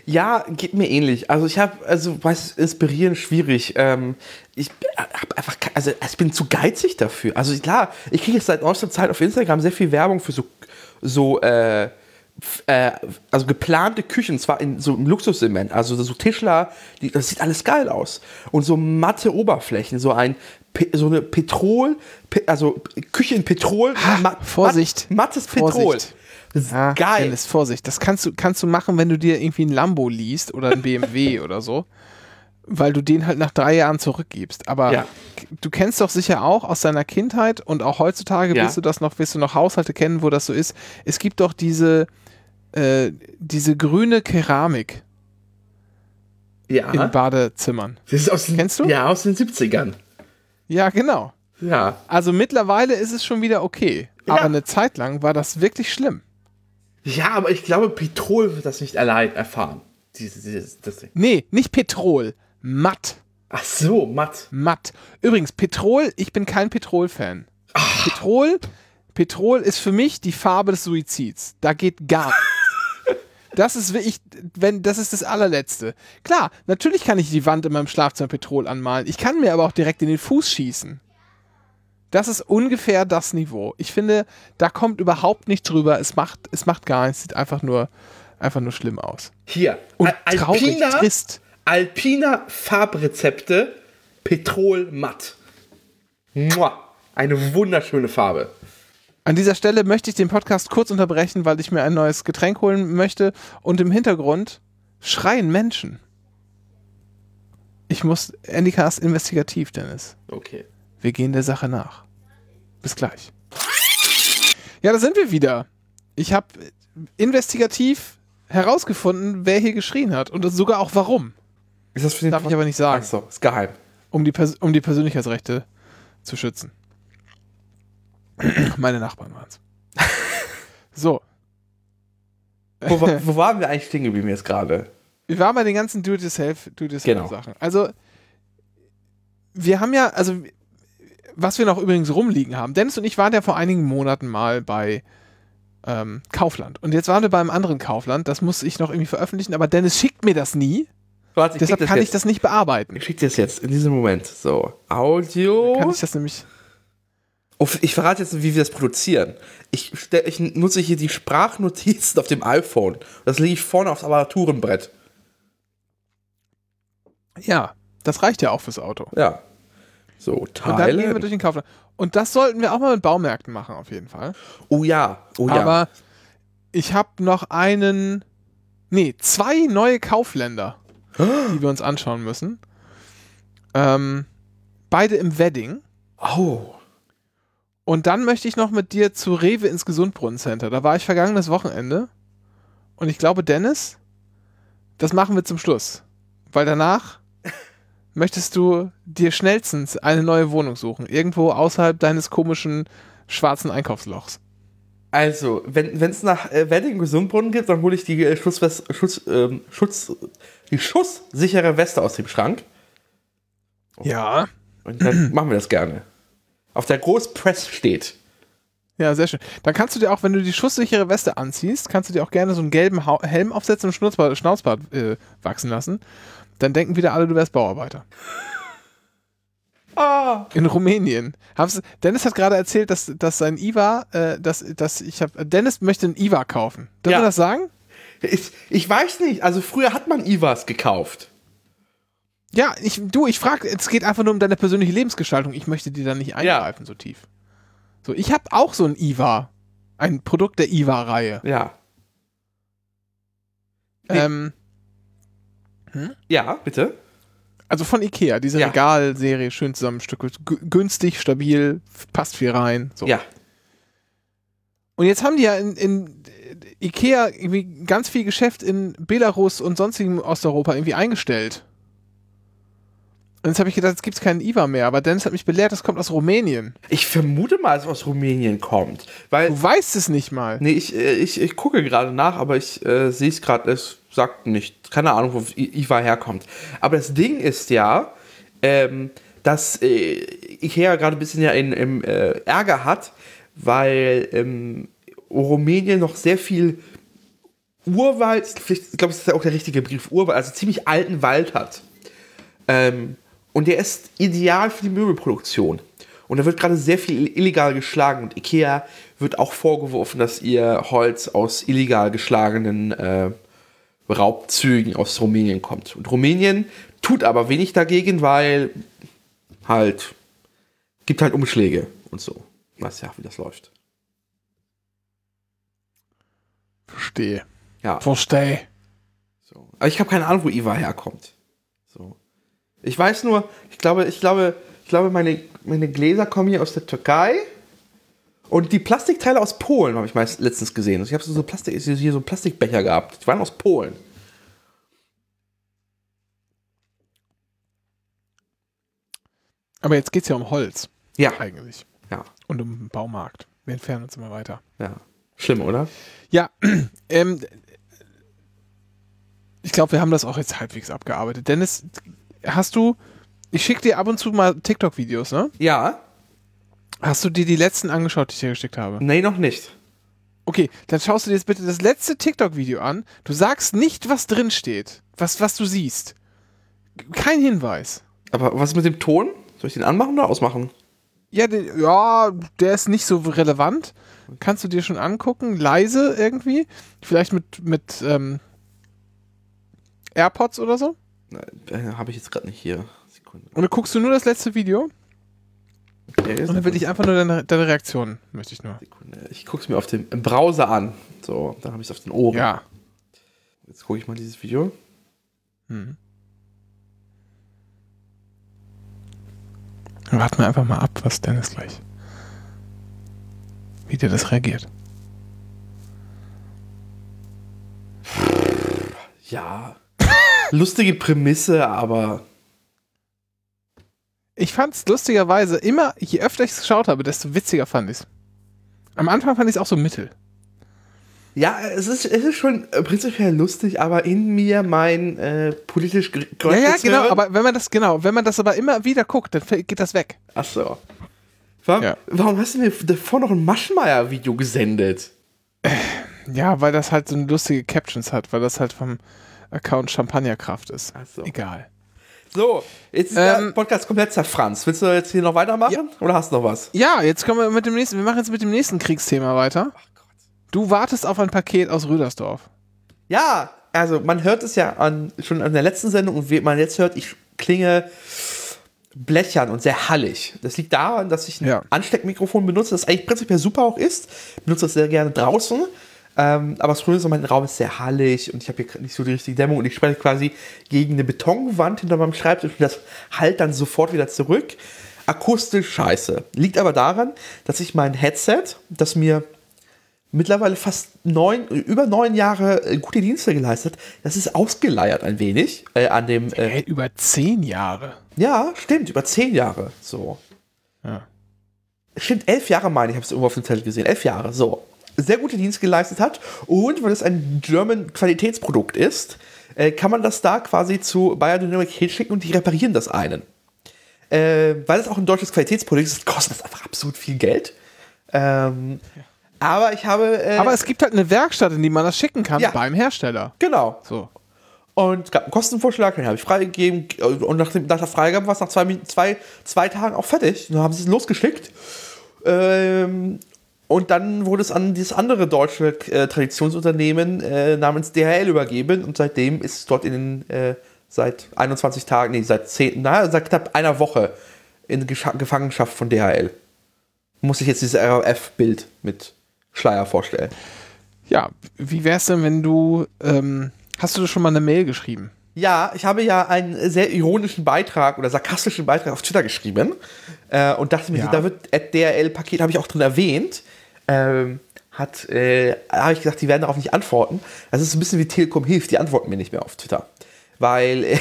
A: Ja, geht mir ähnlich. Also ich habe, also was inspirieren schwierig. Ähm, ich habe einfach, also ich bin zu geizig dafür. Also klar, ich kriege jetzt seit neuester Zeit auf Instagram sehr viel Werbung für so, so äh, äh, also geplante Küchen, zwar in so einem Luxussegment, also so Tischler, die, das sieht alles geil aus. Und so matte Oberflächen, so ein so eine Petrol, Pe also Küche in Petrol,
B: Ha, Vorsicht.
A: Mat, mattes Petrol.
B: Vorsicht.
A: Das ist
B: Ah,
A: geil.
B: Dennis, Vorsicht. Das kannst du, kannst du machen, wenn du dir irgendwie ein Lambo liest oder ein BMW oder so. Weil du den halt nach drei Jahren zurückgibst. Aber
A: Ja.
B: du kennst doch sicher auch aus deiner Kindheit und auch heutzutage
A: Ja.
B: wirst du das noch, wirst du noch Haushalte kennen, wo das so ist. Es gibt doch diese, äh, diese grüne Keramik
A: ja.
B: in Badezimmern.
A: Das ist aus den,
B: Kennst du?
A: Ja, aus den 70ern.
B: Ja, genau.
A: Ja.
B: Also mittlerweile ist es schon wieder okay.
A: Ja.
B: Aber eine Zeit lang war das wirklich schlimm.
A: Ja, aber ich glaube, Petrol wird das nicht allein erfahren. Dieses, dieses, das Ding.
B: Nee, nicht Petrol. Matt.
A: Ach so, matt.
B: Matt. Übrigens, Petrol, ich bin kein Petrol-Fan. Petrol, Petrol ist für mich die Farbe des Suizids. Da geht gar nichts. Das ist wirklich, wenn, das ist das allerletzte. Klar, natürlich kann ich die Wand in meinem Schlafzimmer Petrol anmalen. Ich kann mir aber auch direkt in den Fuß schießen. Das ist ungefähr das Niveau. Ich finde, da kommt überhaupt nichts drüber. Es macht, es macht gar nichts. Sieht einfach nur, einfach nur schlimm aus.
A: Hier.
B: Und
A: Al-
B: traurig,
A: Alpina,
B: trist.
A: Alpina Farbrezepte Petrol matt. Mua. Eine wunderschöne Farbe.
B: An dieser Stelle möchte ich den Podcast kurz unterbrechen, weil ich mir ein neues Getränk holen möchte und im Hintergrund schreien Menschen. Ich muss Endicast investigativ, Dennis.
A: Okay.
B: Wir gehen der Sache nach. Bis gleich. Ja, da sind wir wieder. Ich habe investigativ herausgefunden, wer hier geschrien hat und sogar auch warum.
A: Ist das für den
B: Darf ich aber nicht sagen,
A: Ach so, ist geheim.
B: um die, Pers um die Persönlichkeitsrechte zu schützen. Meine Nachbarn waren es. So,
A: Wo, wo waren wir eigentlich stehen geblieben jetzt gerade?
B: Wir waren bei den ganzen Do-it-yourself, Do-it-yourself
A: Genau.
B: Also, wir haben ja, also, was wir noch übrigens rumliegen haben. Dennis und ich waren ja vor einigen Monaten mal bei ähm, Kaufland. Und jetzt waren wir beim anderen Kaufland. Das muss ich noch irgendwie veröffentlichen, aber Dennis schickt mir das nie.
A: Warte, ich
B: Deshalb kann
A: das
B: ich das nicht bearbeiten.
A: Ich schicke das jetzt in diesem Moment. So, Audio.
B: Kann ich das nämlich.
A: Oh, ich verrate jetzt, wie wir das produzieren. Ich, stell, ich nutze hier die Sprachnotizen auf dem iPhone. Das lege ich vorne aufs Armaturenbrett.
B: Ja, das reicht ja auch fürs Auto.
A: Ja. So,
B: Und dann gehen wir
A: Teile.
B: durch den Kaufland. Und das sollten wir auch mal mit Baumärkten machen, auf jeden Fall.
A: Oh ja, oh ja.
B: Aber ich habe noch einen, nee, zwei neue Kaufländer, die wir uns anschauen müssen. Ähm, beide im Wedding.
A: oh.
B: Und dann möchte ich noch mit dir zu Rewe ins Gesundbrunnen-Center. Da war ich vergangenes Wochenende. Und ich glaube, Dennis, das machen wir zum Schluss. Weil danach möchtest du dir schnellstens eine neue Wohnung suchen. Irgendwo außerhalb deines komischen schwarzen Einkaufslochs.
A: Also, wenn es nach äh, Wedding Gesundbrunnen gibt, dann hole ich die äh, Schutzwest, Schutz, ähm, Schutz, die schusssichere Weste aus dem Schrank.
B: Ja.
A: Und dann machen wir das gerne. Auf der Großpress steht.
B: Ja, sehr schön. Dann kannst du dir auch, wenn du die schusssichere Weste anziehst, kannst du dir auch gerne so einen gelben Hau Helm aufsetzen und Schnauzbart, Schnauzbart äh, wachsen lassen. Dann denken wieder alle, du wärst Bauarbeiter.
A: Ah.
B: In Rumänien. Haben's, Dennis hat gerade erzählt, dass, dass sein IVA, äh, dass, dass ich habe, Dennis möchte ein IVA kaufen. Dürfen
A: Ja.
B: das sagen?
A: Ich, ich weiß nicht, also früher hat man Ivas gekauft.
B: Ja, ich, du, ich frage, es geht einfach nur um deine persönliche Lebensgestaltung. Ich möchte dir da nicht eingreifen so tief. So, ich habe auch so ein IVA. Ein Produkt der IVA-Reihe.
A: Ja.
B: Ähm,
A: Ja, bitte.
B: also von Ikea, diese
A: Ja.
B: Regalserie, schön zusammenstückelt, Gü- günstig, stabil, passt viel rein. So.
A: Ja.
B: Und jetzt haben die ja in, in Ikea irgendwie ganz viel Geschäft in Belarus und sonstigem Osteuropa irgendwie eingestellt. Und jetzt habe ich gedacht, jetzt gibt es keinen IWA mehr, aber Dennis hat mich belehrt, das kommt aus Rumänien.
A: Ich vermute mal, dass es aus Rumänien kommt. Weil,
B: Du weißt es nicht mal.
A: nee, ich, äh, ich, ich gucke gerade nach, aber ich äh, sehe es gerade, es sagt nicht. Keine Ahnung, wo I- IWA herkommt. Aber das Ding ist ja, ähm, dass äh, Ikea gerade ein bisschen ja in, im äh, Ärger hat, weil ähm, Rumänien noch sehr viel Urwald, ich glaube, das ist ja auch der richtige Begriff, Urwald, also ziemlich alten Wald hat. Ähm, und der ist ideal für die Möbelproduktion. Und da wird gerade sehr viel illegal geschlagen. Und Ikea wird auch vorgeworfen, dass ihr Holz aus illegal geschlagenen äh, Raubzügen aus Rumänien kommt. Und Rumänien tut aber wenig dagegen, weil halt gibt halt Umschläge und so. Weiß ja, wie das läuft.
B: Verstehe.
A: Ja.
B: Verstehe.
A: So. Aber ich habe keine Ahnung, wo Iva herkommt. Ich weiß nur, ich glaube, ich glaube, ich glaube, meine, meine Gläser kommen hier aus der Türkei. Und die Plastikteile aus Polen habe ich meist letztens gesehen. Also ich habe so, so Plastik, hier so Plastikbecher gehabt. Die waren aus Polen.
B: Aber jetzt geht es ja um Holz,
A: Ja,
B: eigentlich.
A: ja,
B: Und um den Baumarkt. Wir entfernen uns immer weiter.
A: ja. Schlimm, oder?
B: Ja, ähm, ich glaube, wir haben das auch jetzt halbwegs abgearbeitet. Dennis, hast du, ich schicke dir ab und zu mal TikTok-Videos, ne?
A: Ja.
B: Hast du dir die letzten angeschaut, die ich dir geschickt habe?
A: Nee, noch nicht.
B: Okay, dann schaust du dir jetzt bitte das letzte TikTok-Video an. Du sagst nicht, was drin steht, was, was du siehst. Kein Hinweis.
A: Aber was ist mit dem Ton? Soll ich den anmachen oder ausmachen?
B: Ja, der, ja, der ist nicht so relevant. Kannst du dir schon angucken, leise irgendwie. Vielleicht mit, mit ähm, AirPods oder so.
A: Äh, habe ich jetzt gerade nicht hier. Sekunde.
B: Und dann guckst du nur das letzte Video.
A: Okay,
B: Und dann will ich einfach nur deine, deine Reaktion, möchte ich nur.
A: Sekunde. Ich gucke es mir auf dem im Browser an. So, dann habe ich es auf den Ohren.
B: Ja.
A: Jetzt gucke ich mal dieses Video.
B: Hm. Warten wir einfach mal ab, was Dennis gleich. Wie dir das reagiert.
A: Ja. Lustige Prämisse, aber
B: Ich fand es lustigerweise immer, je öfter ich es geschaut habe, desto witziger fand ich es. Am Anfang fand ich es auch so mittel.
A: ja, es ist, es ist schon äh, prinzipiell lustig, aber in mir mein äh, politisch
B: Ja, ja, genau,
A: Hirn-
B: aber wenn man das, genau, wenn man das aber immer wieder guckt, dann geht das weg.
A: Ach so. Warum,
B: Ja.
A: warum hast du mir davor noch ein Maschmeyer-Video gesendet?
B: Ja, weil das halt so lustige Captions hat, weil das halt vom Account Champagnerkraft ist.
A: Ach so.
B: Egal.
A: So, jetzt ist der
B: Ähm,
A: Podcast komplett zerfranst. Willst du jetzt hier noch weitermachen? Oder hast du noch was?
B: Ja, jetzt kommen wir mit dem nächsten, wir machen jetzt mit dem nächsten Kriegsthema weiter. Du wartest auf ein Paket aus Rüdersdorf.
A: Ja, also man hört es ja an, schon an der letzten Sendung und wie man jetzt hört, ich klinge blechern und sehr hallig. Das liegt daran, dass ich ein
B: Ja.
A: Ansteckmikrofon benutze, das eigentlich prinzipiell super auch ist. Ich benutze das sehr gerne draußen. Ähm, aber das Problem ist, mein Raum ist sehr hallig und ich habe hier nicht so die richtige Dämmung und ich spreche quasi gegen eine Betonwand hinter meinem Schreibtisch und das halt dann sofort wieder zurück. Akustisch scheiße. Liegt aber daran, dass ich mein Headset, das mir mittlerweile fast neun, über neun Jahre äh, gute Dienste geleistet. Das ist ausgeleiert ein wenig äh, an dem. Äh,
B: Hey, über zehn Jahre.
A: ja, stimmt, über zehn Jahre. So.
B: Ja.
A: Stimmt, elf Jahre meine ich, habe es irgendwo auf dem Zettel gesehen. Elf Jahre, so. Sehr gute Dienste geleistet hat. Und weil es ein German Qualitätsprodukt ist, äh, kann man das da quasi zu Biodynamic hinschicken und die reparieren das einen. Äh, weil es auch ein deutsches Qualitätsprodukt ist, kostet das einfach absolut viel Geld. Ähm, Aber ich habe. Äh,
B: Aber es gibt halt eine Werkstatt, in die man das schicken kann
A: Ja.
B: beim Hersteller.
A: genau.
B: So.
A: Und es gab einen Kostenvorschlag, den habe ich freigegeben. Und nach, dem, nach der Freigabe war es nach zwei, zwei, zwei Tagen auch fertig. Und dann haben sie es losgeschickt. Ähm, und dann wurde es an dieses andere deutsche äh, Traditionsunternehmen äh, namens DHL übergeben. Und seitdem ist es dort in den, äh, seit 21 Tagen, nee, seit 10, na, seit knapp einer Woche in Gefangenschaft von DHL. Muss ich jetzt dieses RAF-Bild mit Schleier vorstellen.
B: Ja, wie wär's denn, wenn du ähm, Hast du schon mal eine Mail geschrieben?
A: Ja, ich habe ja einen sehr ironischen Beitrag oder sarkastischen Beitrag auf Twitter geschrieben äh, und dachte mir,
B: Ja.
A: da wird DRL-Paket, habe ich auch drin erwähnt, ähm, hat, äh, habe ich gesagt, die werden darauf nicht antworten. Das ist ein bisschen wie Telekom hilft, die antworten mir nicht mehr auf Twitter. Weil äh,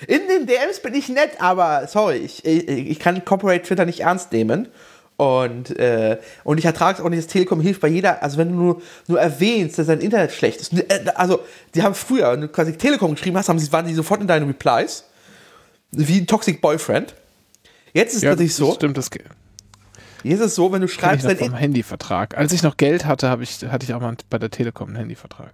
A: in den DMs bin ich nett, aber sorry, ich, ich, ich kann Corporate Twitter nicht ernst nehmen. Und, äh, und ich ertrage es auch nicht, dass Telekom hilft bei jeder, also wenn du nur, nur erwähnst, dass dein Internet schlecht ist. Äh, Also, die haben früher, wenn du quasi Telekom geschrieben hast, haben sie, waren die sofort in deinen Replies. Wie ein Toxic Boyfriend. Jetzt ist es natürlich so,
B: Stimmt, das
A: jetzt ist es so, wenn du schreibst, dein
B: vom Handyvertrag. Als ich noch Geld hatte, habe ich, hatte ich auch mal bei der Telekom einen Handyvertrag.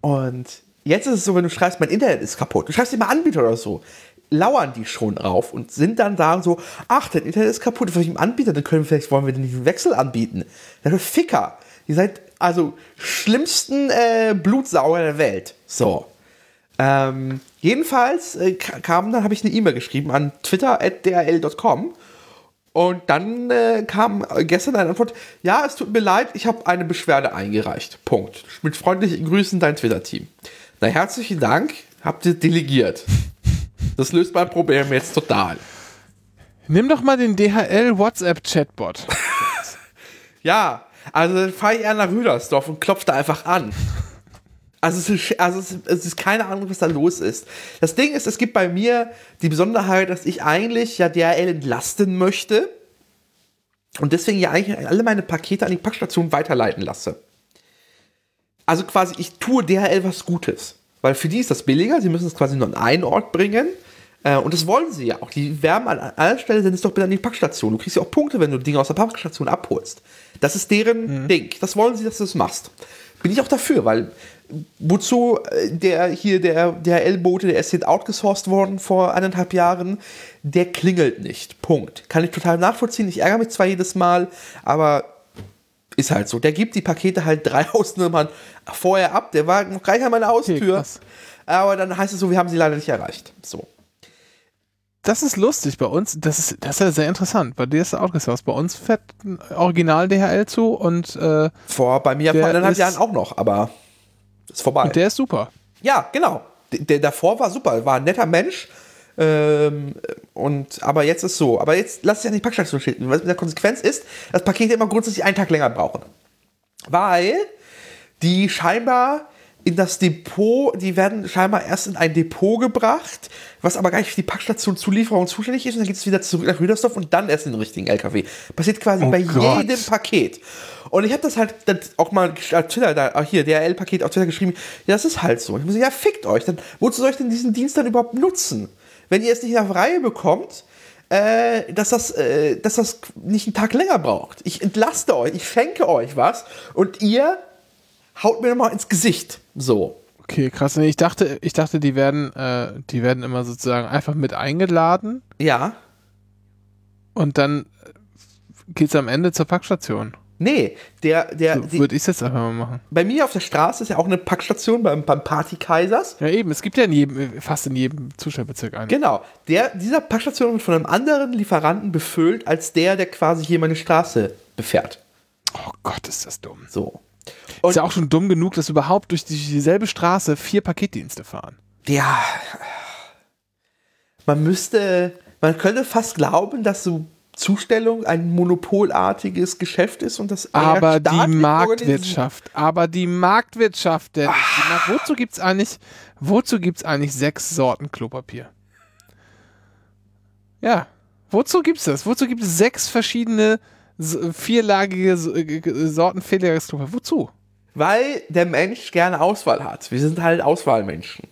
A: Und jetzt ist es so, wenn du schreibst, mein Internet ist kaputt, du schreibst immer Anbieter oder so, lauern die schon drauf und sind dann da so, ach, dein Internet ist kaputt, vielleicht im Anbieter, dann können wir vielleicht, wollen wir dir nicht einen Wechsel anbieten. Ist Ficker. Ihr seid also schlimmsten äh, Blutsauger der Welt. So. Ähm, jedenfalls äh, ka- kam, dann habe ich eine E-Mail geschrieben an twitter.drl.com und dann äh, kam gestern eine Antwort, ja, es tut mir leid, ich habe eine Beschwerde eingereicht. Punkt. Mit freundlichen Grüßen, dein Twitter-Team. Na, herzlichen Dank, habt ihr delegiert. Das löst mein Problem jetzt total.
B: Nimm doch mal den DHL WhatsApp Chatbot.
A: Ja, also dann fahre ich eher nach Rüdersdorf und klopfe da einfach an. Also, es ist, also es, es ist keine Ahnung, was da los ist. Das Ding ist, es gibt bei mir die Besonderheit, dass ich eigentlich ja DHL entlasten möchte und deswegen ja eigentlich alle meine Pakete an die Packstation weiterleiten lasse. Also quasi, ich tue DHL was Gutes. Weil für die ist das billiger, sie müssen es quasi nur an einen Ort bringen. Äh, und das wollen sie ja auch. Die werben an einer Stelle, send es doch bitte an die Packstation. Du kriegst ja auch Punkte, wenn du Dinge aus der Packstation abholst. Das ist deren Ding. Das wollen sie, dass du das machst. Bin ich auch dafür, weil wozu äh, der hier, der DHL-Bote, der ist jetzt outgesourced worden vor eineinhalb Jahren, der klingelt nicht. Punkt. Kann ich total nachvollziehen. Ich ärgere mich zwar jedes Mal, aber ist halt so. Der gibt die Pakete halt drei Hausnummern vorher ab. Der war noch gar nicht an meiner Haustür.
B: krass.
A: aber dann heißt es so, wir haben sie leider nicht erreicht. So.
B: Das ist lustig bei uns. Das ist, das ist ja sehr interessant. Bei dir ist es outgesourced. Bei uns fährt ein Original DHL zu und, äh,
A: Vor bei mir vor eineinhalb Jahren auch noch, aber ist vorbei.
B: und der ist super.
A: ja, genau. Der, der davor war super, war ein netter Mensch. Ähm, und aber jetzt ist so. Aber jetzt lass es ja nicht Packstation schicken. Was mit der Konsequenz ist, dass Pakete immer grundsätzlich einen Tag länger brauchen. Weil die scheinbar in das Depot, die werden scheinbar erst in ein Depot gebracht, was aber gar nicht für die Packstation Zulieferung zuständig ist. Und dann geht es wieder zurück nach Rüdersdorf und dann erst in den richtigen LKW. Passiert quasi
B: Oh
A: bei
B: Gott.
A: jedem Paket. Und ich habe das halt dann auch mal auf Twitter, da, auch hier, DRL-Paket auf Twitter geschrieben, ja, das ist halt so. Ich muss sagen, ja, fickt euch. Dann, wozu soll ich denn diesen Dienst dann überhaupt nutzen? Wenn ihr es nicht auf Reihe bekommt, äh, dass, das, äh, dass das nicht einen Tag länger braucht. Ich entlaste euch, ich schenke euch was und ihr haut mir nochmal ins Gesicht. So.
B: Okay, krass. Ich dachte, ich dachte, die werden, äh, die werden immer sozusagen einfach mit eingeladen
A: Ja.
B: und dann geht's am Ende zur Packstation.
A: Nee, der, der,
B: So würde ich jetzt einfach mal machen.
A: bei mir auf der Straße ist ja auch eine Packstation beim, beim Party Kaisers.
B: Ja, eben. Es gibt ja in jedem, fast in jedem Zustellbezirk eine.
A: Genau. Der, dieser Packstation wird von einem anderen Lieferanten befüllt, als der, der quasi hier meine Straße befährt.
B: Oh Gott, ist das dumm.
A: So.
B: Ist ja auch schon dumm genug, dass überhaupt durch die, dieselbe Straße vier Paketdienste fahren.
A: Ja. Man müsste, man könnte fast glauben, dass so Zustellung ein monopolartiges Geschäft ist und das
B: Aber die Marktwirtschaft, aber die Marktwirtschaft, der,
A: Ah.
B: wozu gibt's eigentlich, wozu gibt's eigentlich sechs Sorten Klopapier? Ja, wozu gibt's das? Wozu gibt es sechs verschiedene vierlagige Sorten vierlagiges Klopapier? Wozu?
A: Weil der Mensch gerne Auswahl hat. Wir sind halt Auswahlmenschen.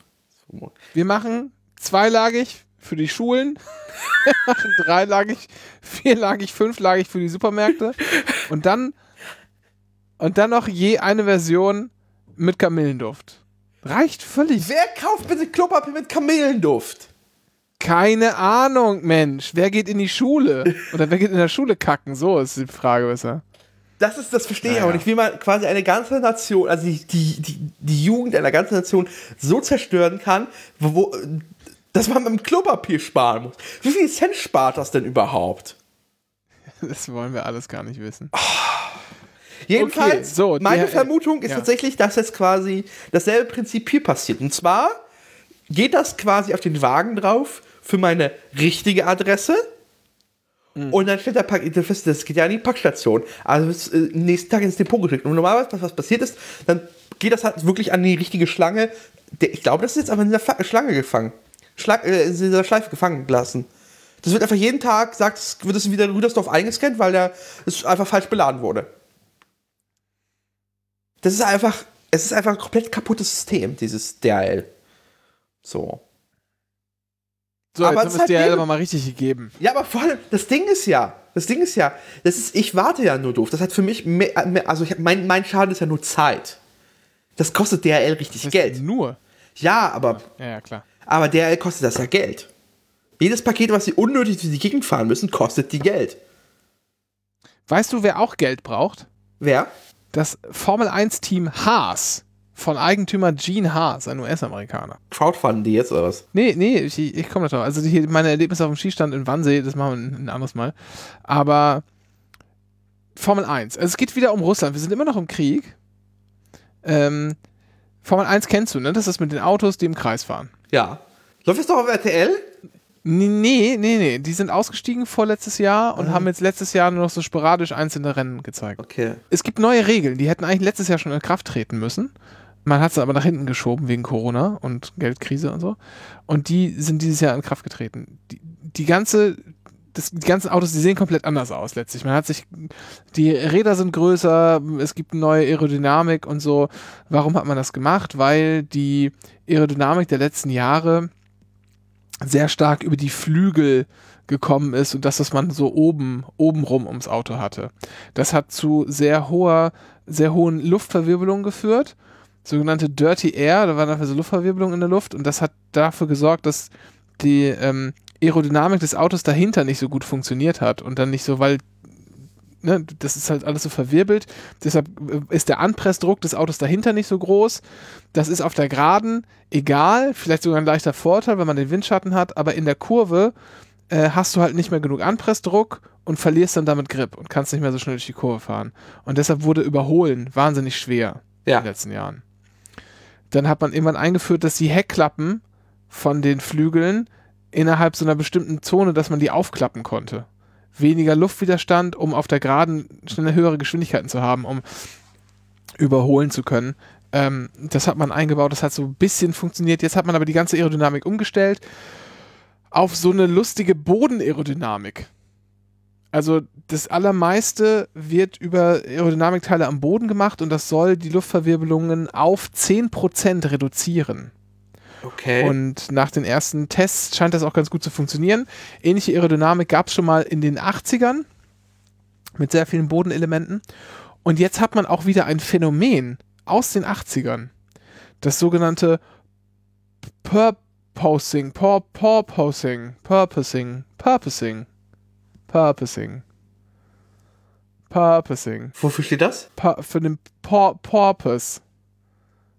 B: Wir machen zweilagig für die Schulen, wir machen dreilagig, vierlagig, fünflagig für die Supermärkte und dann und dann noch je eine Version mit Kamillenduft. Reicht völlig.
A: Wer kauft bitte Klopapier mit Kamelenduft?
B: Keine Ahnung, Mensch. Wer geht in die Schule? Oder wer geht in der Schule kacken? So ist die Frage besser.
A: Das ist, das verstehe ich
B: Naja.
A: aber nicht, wie man quasi eine ganze Nation, also die, die, die, die Jugend einer ganzen Nation so zerstören kann, wo, dass man mit dem Klopapier sparen muss. Wie viel Cent spart das denn überhaupt?
B: Das wollen wir alles gar nicht wissen.
A: Jedenfalls,
B: Okay, so,
A: meine
B: der-
A: Vermutung ist
B: ja.
A: tatsächlich, dass jetzt quasi dasselbe Prinzip hier passiert. Und zwar geht das quasi auf den Wagen drauf für meine richtige Adresse.
B: Mhm.
A: Und dann stellt der fest, das geht ja an die Packstation. Also ist äh, nächsten Tag ins Depot geschickt. Und normalerweise, was, was passiert ist, dann geht das halt wirklich an die richtige Schlange. Der, ich glaube, das ist jetzt aber in der Fa Schlange gefangen. Schla äh, in dieser Schleife gefangen gelassen. Das wird einfach jeden Tag, sagt, wird es wieder in Rüdersdorf eingescannt, weil der es einfach falsch beladen wurde. Das ist einfach, es ist einfach ein komplett kaputtes System, dieses DHL. So.
B: So,
A: Aber
B: jetzt haben wir
A: hat
B: es dir
A: neben-
B: aber mal richtig gegeben.
A: Ja, aber vor allem, das Ding ist ja, das Ding ist ja, das ist, ich warte ja nur doof. Das hat für mich mehr, mehr also ich mein, mein Schaden ist ja nur Zeit. Das kostet DHL richtig
B: Das
A: Geld.
B: Nur.
A: Ja, aber,
B: Ja, ja, klar.
A: aber DHL kostet das ja Geld. Jedes Paket, was sie unnötig durch die Gegend fahren müssen, kostet die Geld.
B: Weißt du, wer auch Geld braucht?
A: Wer?
B: Das Formel 1-Team Haas von Eigentümer Gene Haas, ein US-Amerikaner.
A: Crowdfunden die jetzt oder was?
B: Nee, nee, ich, ich komme da drauf. Also die, meine Erlebnisse auf dem Skistand in Wannsee, das machen wir ein, ein anderes Mal. Aber Formel 1. Also es geht wieder um Russland. Wir sind immer noch im Krieg. Ähm, Formel 1 kennst du, ne? Das ist mit den Autos, die im Kreis fahren.
A: Ja. Läuft das doch auf RTL?
B: Nee, nee, nee. Die sind ausgestiegen vorletztes Jahr und haben jetzt letztes Jahr nur noch so sporadisch einzelne Rennen gezeigt.
A: Okay.
B: Es gibt neue Regeln, die hätten eigentlich letztes Jahr schon in Kraft treten müssen. Man hat sie aber nach hinten geschoben wegen Corona und Geldkrise und so. Und die sind dieses Jahr in Kraft getreten. Die, die ganze, das, die ganzen Autos, die sehen komplett anders aus letztlich. Man hat sich, die Räder sind größer, es gibt neue Aerodynamik und so. Warum hat man das gemacht? Weil die Aerodynamik der letzten Jahre sehr stark über die Flügel gekommen ist und das, was man so oben, obenrum ums Auto hatte. Das hat zu sehr hoher, sehr hohen Luftverwirbelungen geführt. Sogenannte Dirty Air, da war dafür so Luftverwirbelung in der Luft und das hat dafür gesorgt, dass die ähm, Aerodynamik des Autos dahinter nicht so gut funktioniert hat und dann nicht so, weil ne, das ist halt alles so verwirbelt. Deshalb äh, ist der Anpressdruck des Autos dahinter nicht so groß. Das ist auf der Geraden egal, vielleicht sogar ein leichter Vorteil, wenn man den Windschatten hat, aber in der Kurve äh, hast du halt nicht mehr genug Anpressdruck und verlierst dann damit Grip und kannst nicht mehr so schnell durch die Kurve fahren. Und deshalb wurde Überholen wahnsinnig schwer
A: Ja.
B: in den letzten Jahren. Dann hat man irgendwann eingeführt, dass die Heckklappen von den Flügeln innerhalb so einer bestimmten Zone, dass man die aufklappen konnte. Weniger Luftwiderstand, um auf der Geraden schnell höhere Geschwindigkeiten zu haben, um überholen zu können. Ähm, das hat man eingebaut, das hat so ein bisschen funktioniert. Jetzt hat man aber die ganze Aerodynamik umgestellt auf so eine lustige Bodenaerodynamik. Also das allermeiste wird über Aerodynamikteile am Boden gemacht und das soll die Luftverwirbelungen auf 10% reduzieren.
A: Okay.
B: Und nach den ersten Tests scheint das auch ganz gut zu funktionieren. Ähnliche Aerodynamik gab es schon mal in den 80ern mit sehr vielen Bodenelementen. Und jetzt hat man auch wieder ein Phänomen aus den 80ern. Das sogenannte Purposing, Pur Purposing, Purposing, Purposing, Purposing, Purposing.
A: Wofür steht das?
B: Pu- für den Pur Purpose.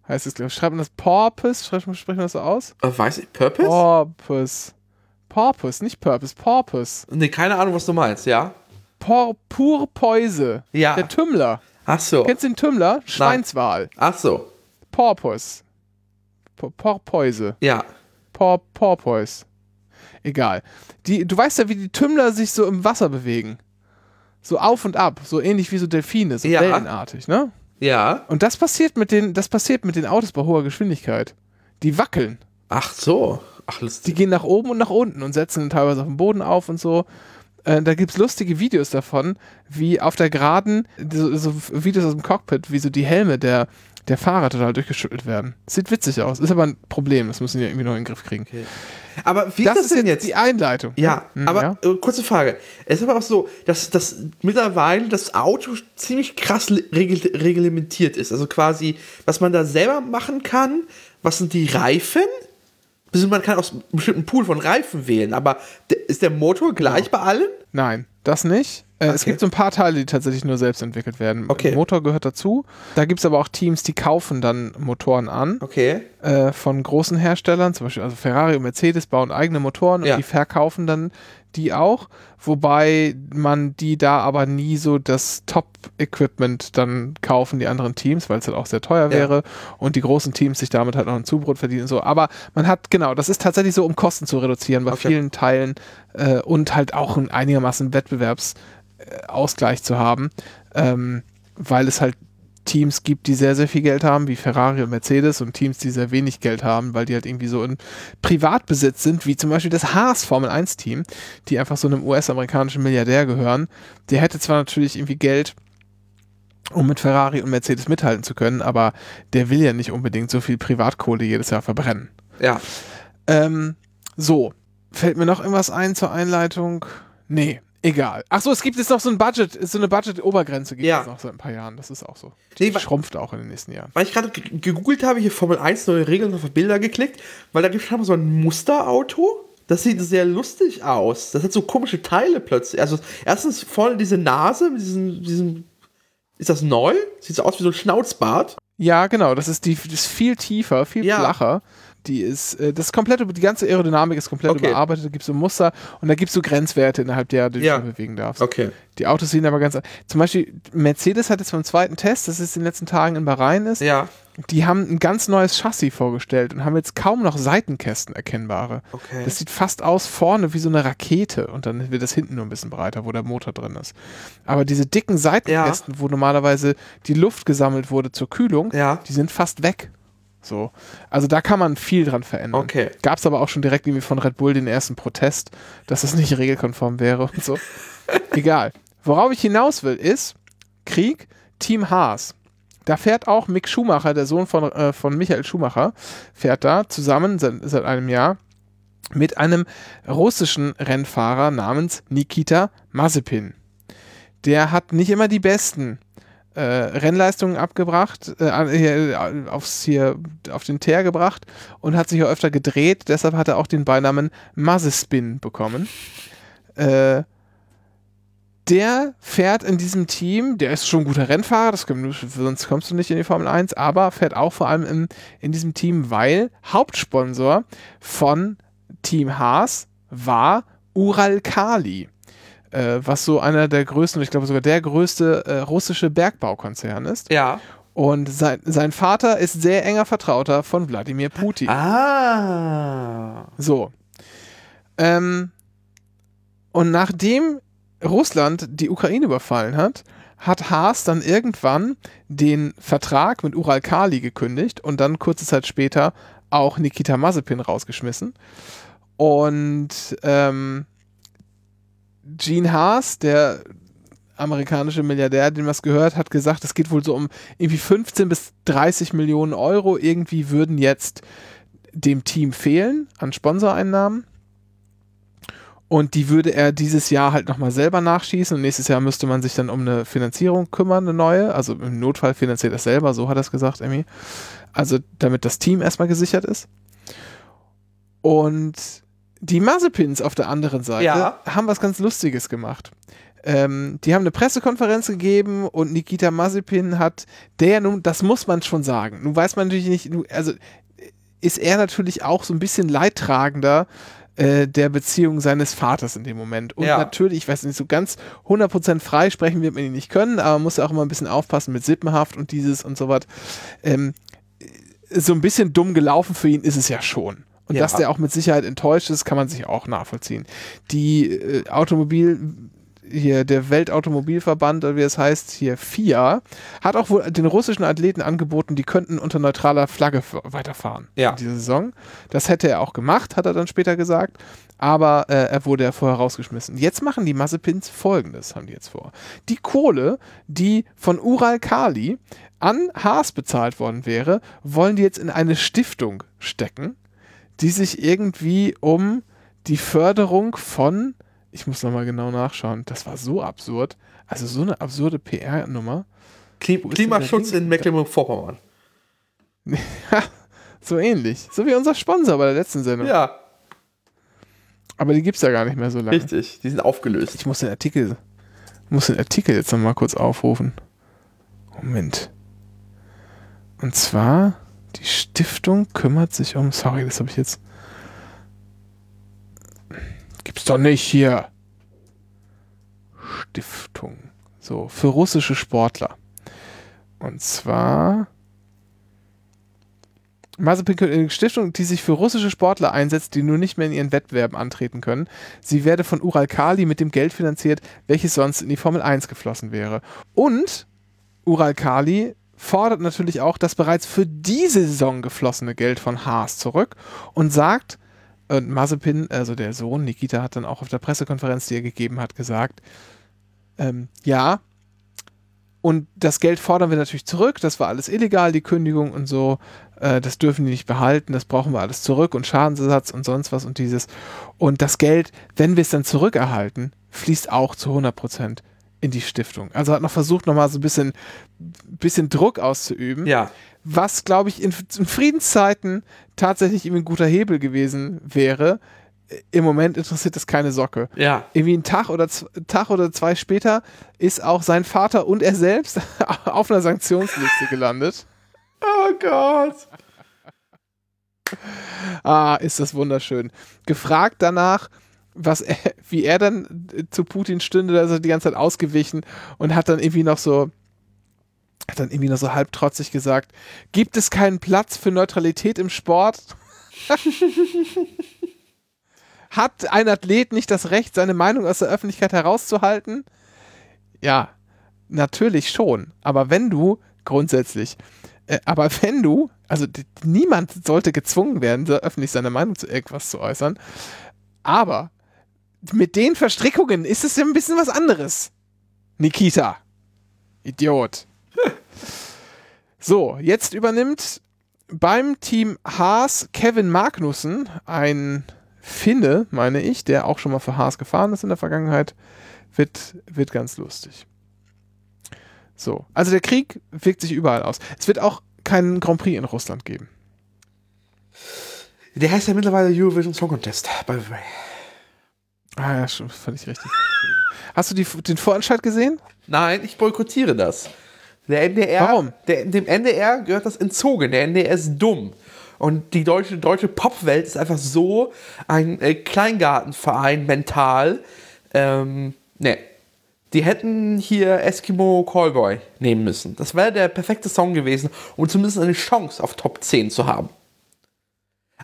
B: Heißt es, glaube ich. Schreibt man das Purpose? Sprechen wir sprechen wir das so aus?
A: Äh, weiß ich. Purpose?
B: Purpose. Purpose, nicht Purpose, Purpose.
A: Nee, keine Ahnung, was du meinst, ja?
B: Por Purpoise.
A: Ja.
B: Der Tümmler.
A: Ach so.
B: Kennst du den Tümmler? Schweinswal.
A: Ach so.
B: Porpoise. Por Porpoise.
A: Ja.
B: Por Porpoise. Egal. Die, du weißt ja, wie die Tümmler sich so im Wasser bewegen. So auf und ab. So ähnlich wie so Delfine. So
A: Ja.
B: wellenartig, ne?
A: Ja.
B: Und das passiert mit den, das passiert mit den Autos bei hoher Geschwindigkeit. Die wackeln.
A: Ach so. Ach,
B: Die
A: lustig.
B: gehen nach oben und nach unten und setzen dann teilweise auf dem Boden auf und so. Äh, da gibt es lustige Videos davon, wie auf der Geraden, so, so Videos aus dem Cockpit, wie so die Helme der, der Fahrer total durchgeschüttelt werden. Sieht witzig aus, ist aber ein Problem, das müssen die irgendwie noch in den Griff kriegen.
A: Aber wie
B: Das
A: ist das denn jetzt?
B: die Einleitung.
A: Ja,
B: Hm,
A: aber
B: ja?
A: Äh, kurze Frage. Es ist aber auch so, dass, dass mittlerweile das Auto ziemlich krass regel reglementiert ist. Also quasi, was man da selber machen kann, was sind die Reifen? Man kann aus einem bestimmten Pool von Reifen wählen, aber ist der Motor gleich bei allen?
B: Nein, das nicht. Äh, Es
A: Okay.
B: gibt so ein paar Teile, die tatsächlich nur selbst entwickelt werden.
A: Okay.
B: Motor gehört dazu. Da gibt es aber auch Teams, die kaufen dann Motoren an.
A: Okay.
B: äh, von großen Herstellern, zum Beispiel also Ferrari und Mercedes bauen eigene Motoren und
A: Ja.
B: die verkaufen dann die auch, wobei man die da aber nie so das Top-Equipment dann kaufen, die anderen Teams, weil es halt auch sehr teuer wäre und die großen Teams sich damit halt noch ein Zubrot verdienen und so. Aber man hat, genau, das ist tatsächlich so, um Kosten zu reduzieren bei
A: Okay.
B: vielen Teilen äh, und halt auch einigermaßen Wettbewerbsausgleich zu haben, ähm, weil es halt Teams gibt, die sehr, sehr viel Geld haben, wie Ferrari und Mercedes und Teams, die sehr wenig Geld haben, weil die halt irgendwie so in Privatbesitz sind, wie zum Beispiel das Haas Formel 1 Team, die einfach so einem US-amerikanischen Milliardär gehören. Der hätte zwar natürlich irgendwie Geld, um mit Ferrari und Mercedes mithalten zu können, aber der will ja nicht unbedingt so viel Privatkohle jedes Jahr verbrennen.
A: Ja.
B: Ähm, so, fällt mir noch irgendwas ein zur Einleitung? Nee, egal. Ach so, es gibt jetzt noch so ein Budget, so eine Budget-Obergrenze gibt
A: Ja.
B: es noch seit ein paar Jahren. Das ist auch so.
A: Nee,
B: Die
A: wa-
B: schrumpft auch in den nächsten Jahren.
A: Weil ich gerade ge- gegoogelt habe, hier Formel 1 neue Regeln auf Bilder geklickt, weil da gibt es so ein Musterauto. Das sieht sehr lustig aus. Das hat so komische Teile plötzlich. Also erstens vorne diese Nase mit diesem, diesem ist das neu? Sieht so aus wie so ein Schnauzbart.
B: Ja, genau. Das ist die, das ist viel tiefer, viel
A: Ja.
B: flacher. Die ist, äh, das komplette, die ganze Aerodynamik ist komplett
A: Okay.
B: überarbeitet. Da gibt es so Muster und da gibt es so Grenzwerte innerhalb der, die
A: Ja.
B: du bewegen darfst.
A: Okay.
B: Die Autos sehen aber ganz, zum Beispiel Mercedes hat jetzt beim zweiten Test, das ist in den letzten Tagen in Bahrain ist,
A: Ja.
B: die haben ein ganz neues Chassis vorgestellt und haben jetzt kaum noch Seitenkästen erkennbare.
A: Okay.
B: Das sieht fast aus vorne wie so eine Rakete und dann wird das hinten nur ein bisschen breiter, wo der Motor drin ist. Aber diese dicken Seitenkästen, wo normalerweise die Luft gesammelt wurde zur Kühlung,
A: Ja.
B: die sind fast weg. So. Also da kann man viel dran verändern.
A: Okay.
B: Gab es aber auch schon direkt irgendwie von Red Bull den ersten Protest, dass das nicht regelkonform wäre und so. Egal. Worauf ich hinaus will, ist Krieg, Team Haas. Da fährt auch Mick Schumacher, der Sohn von, äh, von Michael Schumacher, fährt da zusammen seit, seit einem Jahr mit einem russischen Rennfahrer namens Nikita Mazepin. Der hat nicht immer die besten äh, Rennleistungen abgebracht, äh, hier, aufs, hier auf den Teer gebracht und hat sich auch öfter gedreht. Deshalb hat er auch den Beinamen Mazespin bekommen. Äh, der fährt in diesem Team, der ist schon ein guter Rennfahrer, das sonst kommst du nicht in die Formel 1, aber fährt auch vor allem in, in diesem Team, weil Hauptsponsor von Team Haas war Uralkali, äh, was so einer der größten, ich glaube sogar der größte äh, russische Bergbaukonzern ist.
A: Ja.
B: Und sein, sein Vater ist sehr enger Vertrauter von Wladimir Putin.
A: Ah.
B: So. Ähm, und nachdem Russland die Ukraine überfallen hat, hat Haas dann irgendwann den Vertrag mit Uralkali gekündigt und dann kurze Zeit später auch Nikita Mazepin rausgeschmissen. Und ähm, Gene Haas, der amerikanische Milliardär, dem was gehört, hat gesagt, es geht wohl so um irgendwie 15 bis 30 Millionen Euro. Irgendwie würden jetzt dem Team fehlen an Sponsoreinnahmen. Und die würde er dieses Jahr halt nochmal selber nachschießen. Und nächstes Jahr müsste man sich dann um eine Finanzierung kümmern, eine neue. Also im Notfall finanziert er das selber, so hat er es gesagt, Emmy. Also damit das Team erstmal gesichert ist. Und die Mazepins auf der anderen Seite
A: Ja.
B: haben was ganz Lustiges gemacht. Ähm, die haben eine Pressekonferenz gegeben und Nikita Mazepin hat, der nun, das muss man schon sagen. Nun weiß man natürlich nicht, also ist er natürlich auch so ein bisschen leidtragender äh, der Beziehung seines Vaters in dem Moment. Und
A: Ja.
B: natürlich, ich weiß nicht, so ganz 100% frei sprechen wird man ihn nicht können, aber man muss ja auch immer ein bisschen aufpassen mit Sippenhaft und dieses und so was. Ähm, so ein bisschen dumm gelaufen für ihn ist es ja schon. Und
A: Ja.
B: dass der auch mit Sicherheit enttäuscht ist, kann man sich auch nachvollziehen. Die äh, Automobil, hier der Weltautomobilverband, oder wie es heißt, hier FIA, hat auch wohl den russischen Athleten angeboten, die könnten unter neutraler Flagge weiterfahren
A: Ja.
B: in dieser Saison. Das hätte er auch gemacht, hat er dann später gesagt. Aber äh, er wurde ja vorher rausgeschmissen. Jetzt machen die Massepins folgendes, haben die jetzt vor. Die Kohle, die von Ural Kali an Haas bezahlt worden wäre, wollen die jetzt in eine Stiftung stecken, die sich irgendwie um die Förderung von, ich muss nochmal genau nachschauen, das war so absurd, also so eine absurde PR-Nummer.
A: Klim Klimaschutz in Mecklenburg-Vorpommern.
B: So ähnlich, so wie unser Sponsor bei der letzten Sendung.
A: Ja,
B: Aber die gibt es ja gar nicht mehr so lange.
A: richtig. Die sind aufgelöst.
B: Ich muss den Artikel, muss den Artikel jetzt nochmal kurz aufrufen. Moment. Und zwar, die Stiftung kümmert sich um, sorry, das habe ich jetzt. Gibt's doch nicht hier. Stiftung. So, für russische Sportler. Und zwar Mazepin eine Stiftung, die sich für russische Sportler einsetzt, die nur nicht mehr in ihren Wettbewerben antreten können. Sie werde von Ural Kali mit dem Geld finanziert, welches sonst in die Formel 1 geflossen wäre. Und Ural Kali fordert natürlich auch das bereits für diese Saison geflossene Geld von Haas zurück und sagt, und Mazepin, also der Sohn, Nikita, hat dann auch auf der Pressekonferenz, die er gegeben hat, gesagt, ähm, ja, und das Geld fordern wir natürlich zurück, das war alles illegal, die Kündigung und so, äh, das dürfen die nicht behalten, das brauchen wir alles zurück und Schadensersatz und sonst was und dieses. Und das Geld, wenn wir es dann zurückerhalten, fließt auch zu 100 Prozent in die Stiftung. Also hat noch versucht, nochmal so ein bisschen, bisschen Druck auszuüben.
A: Ja.
B: Was, glaube ich, in, in Friedenszeiten tatsächlich irgendwie ein guter Hebel gewesen wäre. Im Moment interessiert es keine Socke.
A: Ja.
B: Irgendwie einen Tag oder, Tag oder zwei später ist auch sein Vater und er selbst auf einer Sanktionsliste gelandet.
A: Oh Gott.
B: Ah, ist das wunderschön. Gefragt danach, was er, wie er dann äh, zu Putin stünde, da ist er die ganze Zeit ausgewichen und hat dann irgendwie noch so hat dann irgendwie noch so halb trotzig gesagt, gibt es keinen Platz für Neutralität im Sport? hat ein Athlet nicht das Recht, seine Meinung aus der Öffentlichkeit herauszuhalten? Ja, natürlich schon. Aber wenn du grundsätzlich, äh, aber wenn du, also niemand sollte gezwungen werden, öffentlich seine Meinung zu irgendwas zu äußern, aber mit den Verstrickungen ist es ja ein bisschen was anderes. Nikita. Idiot. So, jetzt übernimmt beim Team Haas Kevin Magnussen, ein Finne, meine ich, der auch schon mal für Haas gefahren ist in der Vergangenheit, wird, wird ganz lustig. So, also der Krieg wirkt sich überall aus. Es wird auch keinen Grand Prix in Russland geben.
A: Der heißt ja mittlerweile Eurovision Song Contest, by the way.
B: Ah ja, schon völlig richtig. Hast du die, den Vorentscheid gesehen?
A: Nein, ich boykottiere das. Der NDR,
B: Warum?
A: Der, dem NDR gehört das entzogen. Der NDR ist dumm. Und die deutsche, deutsche Popwelt ist einfach so ein äh, Kleingartenverein mental. Ähm, ne. Die hätten hier Eskimo Callboy nehmen müssen. Das wäre der perfekte Song gewesen, um zumindest eine Chance auf Top 10 zu haben.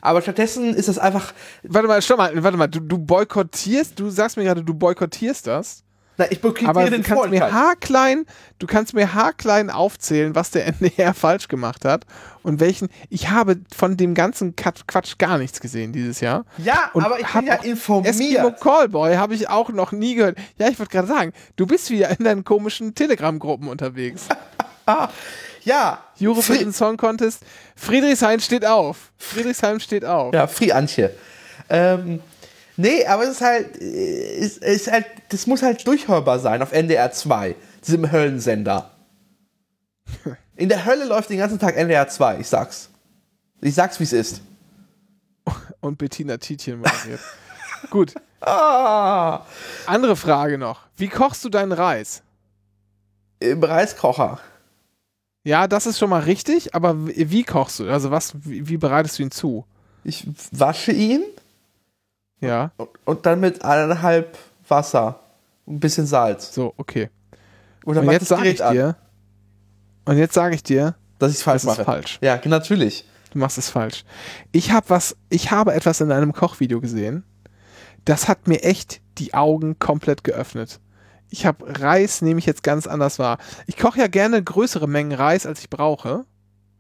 A: Aber stattdessen ist das einfach.
B: Warte mal, stopp mal, warte mal, du, du boykottierst, du sagst mir gerade, du boykottierst das,
A: Na, ich boykottiere
B: aber du
A: den
B: kannst mir haarklein, du kannst mir haarklein aufzählen, was der NDR falsch gemacht hat und welchen, ich habe von dem ganzen Quatsch gar nichts gesehen dieses Jahr.
A: Ja,
B: Und
A: aber ich bin ja informiert.
B: Eskimo Callboy habe ich auch noch nie gehört. Ja, ich wollte gerade sagen, du bist wieder in deinen komischen Telegram-Gruppen unterwegs.
A: Ja,
B: Eurovision Song Contest, Friedrichshain steht auf. Friedrichshain steht auf.
A: Ja, Free Antje. Ähm, nee, aber es ist halt, äh, ist, halt, das muss halt durchhörbar sein auf NDR 2, diesem Höllensender. In der Hölle läuft den ganzen Tag NDR 2, ich sag's. Ich sag's, wie es ist.
B: Und Bettina Tietjen moderiert. Gut,
A: Ah,
B: andere Frage noch. Wie kochst du deinen Reis?
A: im Reiskocher.
B: Ja, das ist schon mal richtig, aber wie, kochst du? Also was, wie, wie bereitest du ihn zu?
A: Ich wasche ihn
B: Ja,
A: und, und dann mit eineinhalb Wasser ein bisschen Salz.
B: so, okay.
A: Und dann
B: Und jetzt sage ich
A: an,
B: dir, und jetzt sage ich dir,
A: dass ich falsch
B: das ist
A: mache.
B: falsch.
A: Ja, natürlich.
B: Du machst es falsch. Ich habe was, ich habe etwas in einem Kochvideo gesehen. Das hat mir echt die Augen komplett geöffnet. Ich habe Reis, nehme ich jetzt ganz anders wahr. Ich koche ja gerne größere Mengen Reis, als ich brauche,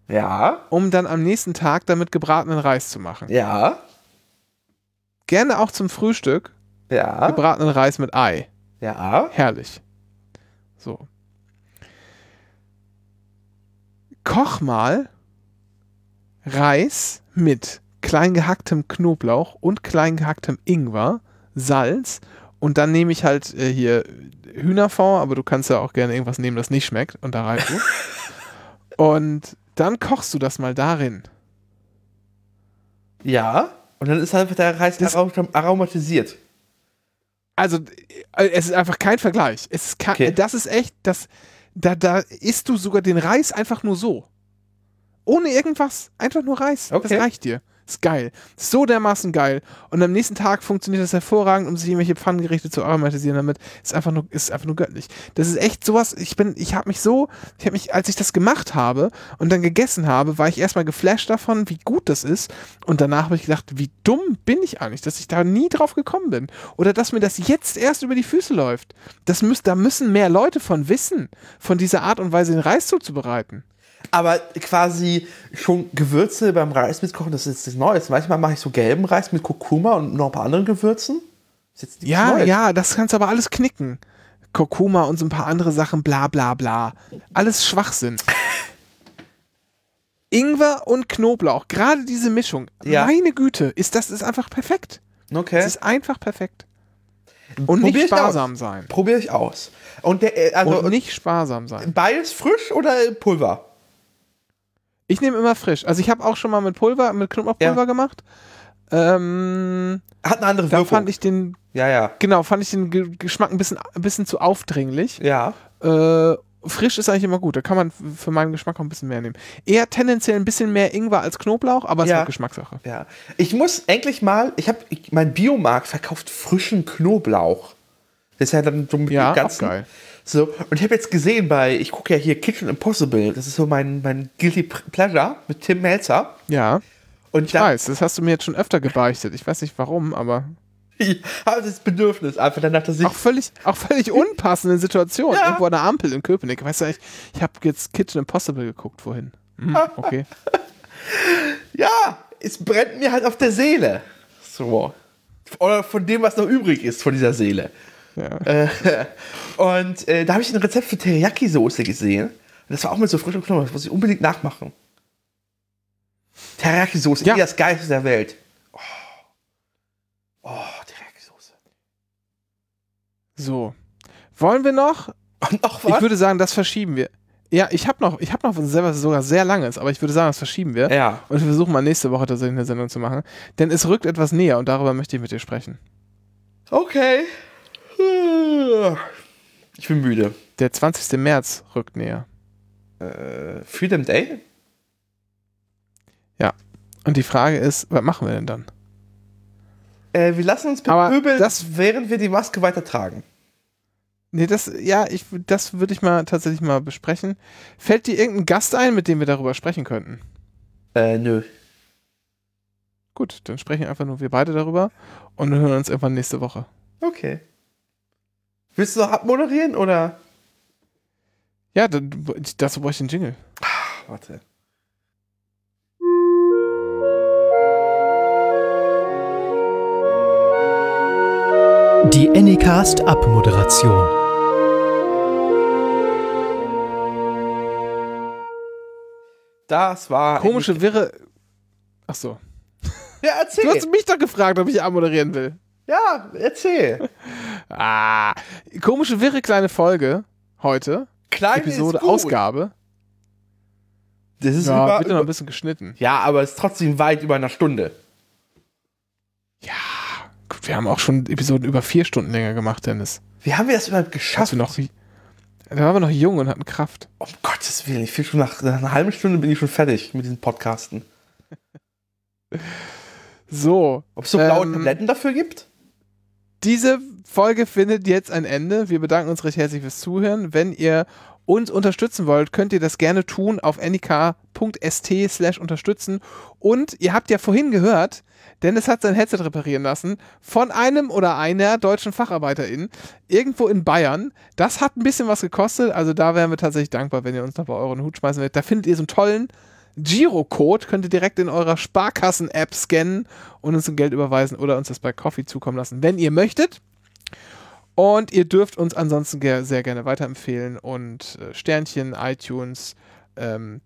A: Ja,
B: um dann am nächsten Tag damit gebratenen Reis zu machen.
A: ja,
B: Gerne auch zum Frühstück
A: ja,
B: gebratenen Reis mit Ei.
A: ja.
B: Herrlich. So. Koch mal Reis mit klein gehacktem Knoblauch und klein gehacktem Ingwer, Salz und dann nehme ich halt äh, hier Hühnerfond, aber du kannst ja auch gerne irgendwas nehmen, das nicht schmeckt und da rein tun. und dann kochst du das mal darin.
A: Ja, und dann ist einfach der Reis
B: Das-
A: arom- aromatisiert.
B: Also, äh, es ist einfach kein Vergleich. Es ist kein,
A: Okay.
B: Das ist echt, das, da, da isst du sogar den Reis einfach nur so. Ohne irgendwas. Einfach nur Reis.
A: Okay.
B: Das reicht dir. Ist geil. So dermaßen geil. Und am nächsten Tag funktioniert das hervorragend, um sich irgendwelche Pfannengerichte zu aromatisieren damit. Ist einfach nur, ist einfach nur göttlich. Das ist echt sowas, ich bin, ich habe mich so, ich habe mich, als ich das gemacht habe und dann gegessen habe, war ich erstmal geflasht davon, wie gut das ist. Und danach habe ich gedacht, wie dumm bin ich eigentlich, dass ich da nie drauf gekommen bin. Oder dass mir das jetzt erst über die Füße läuft. Das müß, da müssen mehr Leute von wissen, von dieser Art und Weise den Reis zuzubereiten.
A: Aber quasi schon Gewürze beim Reis mitkochen, das ist jetzt nichts Neues. Manchmal mache ich so gelben Reis mit Kurkuma und noch ein paar anderen Gewürzen. Ist jetzt
B: Ja,
A: Neues.
B: ja, das kannst du aber alles knicken. Kurkuma und so ein paar andere Sachen, bla bla bla. Alles Schwachsinn. Ingwer und Knoblauch, gerade diese Mischung,
A: Ja.
B: meine Güte, ist das ist einfach perfekt.
A: Okay.
B: Es ist einfach perfekt. Und
A: Probier
B: nicht
A: ich
B: sparsam sein.
A: Probiere ich aus. Und der, äh, also
B: Und nicht sparsam sein.
A: beides frisch oder Pulver?
B: Ich nehme immer frisch. Also ich habe auch schon mal mit Pulver, mit Knoblauchpulver
A: Ja.
B: gemacht. Ähm,
A: Hat eine andere
B: da
A: Wirkung.
B: fand ich den,
A: ja, ja.
B: genau, fand ich den Ge Geschmack ein bisschen, ein bisschen zu aufdringlich.
A: Ja.
B: Äh, frisch ist eigentlich immer gut. Da kann man für meinen Geschmack auch ein bisschen mehr nehmen. Eher tendenziell ein bisschen mehr Ingwer als Knoblauch, aber es
A: Ja.
B: ist auch Geschmackssache.
A: Ja. Ich muss endlich mal, ich habe, mein Biomarkt verkauft frischen Knoblauch. Das ist ja dann so mit
B: Ja,
A: dem
B: auch
A: ganzen.
B: geil.
A: So, und ich habe jetzt gesehen bei, ich gucke ja hier Kitchen Impossible, das ist so mein, mein Guilty Pleasure mit Tim Melzer.
B: Ja,
A: Und
B: ich
A: da
B: weiß, das hast du mir jetzt schon öfter gebeichtet. Ich weiß nicht warum, aber
A: ich habe das Bedürfnis einfach danach, dass ich.
B: auch völlig, auch völlig unpassende Situation.
A: Ja.
B: Irgendwo an der Ampel in Köpenick. Weißt du, ich, ich habe jetzt Kitchen Impossible geguckt vorhin. Hm, okay.
A: Ja, es brennt mir halt auf der Seele. So. Oder von dem, was noch übrig ist von dieser Seele.
B: Ja.
A: Äh, und äh, da habe ich ein Rezept für Teriyaki-Soße gesehen. Und das war auch mit so frischem Knoblauch. Das muss ich unbedingt nachmachen. Teriyaki-Soße,
B: Ja.
A: das Geilste der Welt. Oh, oh Teriyaki-Soße.
B: So. Wollen wir noch?
A: Noch
B: Ich
A: was?
B: würde sagen, das verschieben wir. Ja, ich habe noch, ich habe noch was selber sogar sehr langes, aber ich würde sagen, das verschieben wir.
A: ja.
B: Und wir versuchen mal nächste Woche tatsächlich eine Sendung zu machen. Denn es rückt etwas näher und darüber möchte ich mit dir sprechen.
A: Okay. Ich bin müde.
B: Der 20. März rückt näher.
A: Äh, Freedom Day?
B: Und die Frage ist, was machen wir denn dann?
A: Äh, wir lassen uns bepöbeln,
B: das-
A: während wir die Maske weitertragen.
B: Nee, das, ja, ich, das würde ich mal tatsächlich mal besprechen. Fällt dir irgendein Gast ein, mit dem wir darüber sprechen könnten?
A: Äh, nö.
B: Gut, dann sprechen einfach nur wir beide darüber und hören uns irgendwann nächste Woche.
A: Okay. Willst du noch abmoderieren oder?
B: Ja, dazu brauche ich den Jingle.
A: Ach, warte.
C: Die Anycast Abmoderation.
A: Das war.
B: Komische, wirre. Ach so.
A: Ja,
B: Du
A: erzähl.
B: hast mich doch gefragt, ob ich abmoderieren will.
A: Ja, erzähl.
B: Ah, komische, wirre kleine Folge heute.
A: Kleine
B: Episode. Ausgabe.
A: Das ist
B: Ja,
A: über,
B: wird noch ein bisschen geschnitten.
A: ja, aber es ist trotzdem weit über einer Stunde.
B: Ja, gut, wir haben auch schon Episoden über vier Stunden länger gemacht, Dennis.
A: Wie haben wir das überhaupt geschafft?
B: wir noch, da waren wir noch jung und hatten Kraft.
A: um Gottes Willen, ich schon nach, nach einer halben Stunde bin ich schon fertig mit diesen Podcasten.
B: So,
A: Ob es so blaue
B: Ähm,
A: Tabletten dafür gibt?
B: Diese Folge findet jetzt ein Ende. Wir bedanken uns recht herzlich fürs Zuhören. Wenn ihr uns unterstützen wollt, könnt ihr das gerne tun auf nik.st slash unterstützen. Und ihr habt ja vorhin gehört, Dennis hat sein Headset reparieren lassen von einem oder einer deutschen Facharbeiterin irgendwo in Bayern. Das hat ein bisschen was gekostet, also da wären wir tatsächlich dankbar, wenn ihr uns noch bei euren Hut schmeißen werdet. Da findet ihr so einen tollen Girocode, könnt ihr direkt in eurer Sparkassen-App scannen und uns ein Geld überweisen oder uns das bei Coffee zukommen lassen, wenn ihr möchtet. Und ihr dürft uns ansonsten ge sehr gerne weiterempfehlen und äh, Sternchen, iTunes, ähm,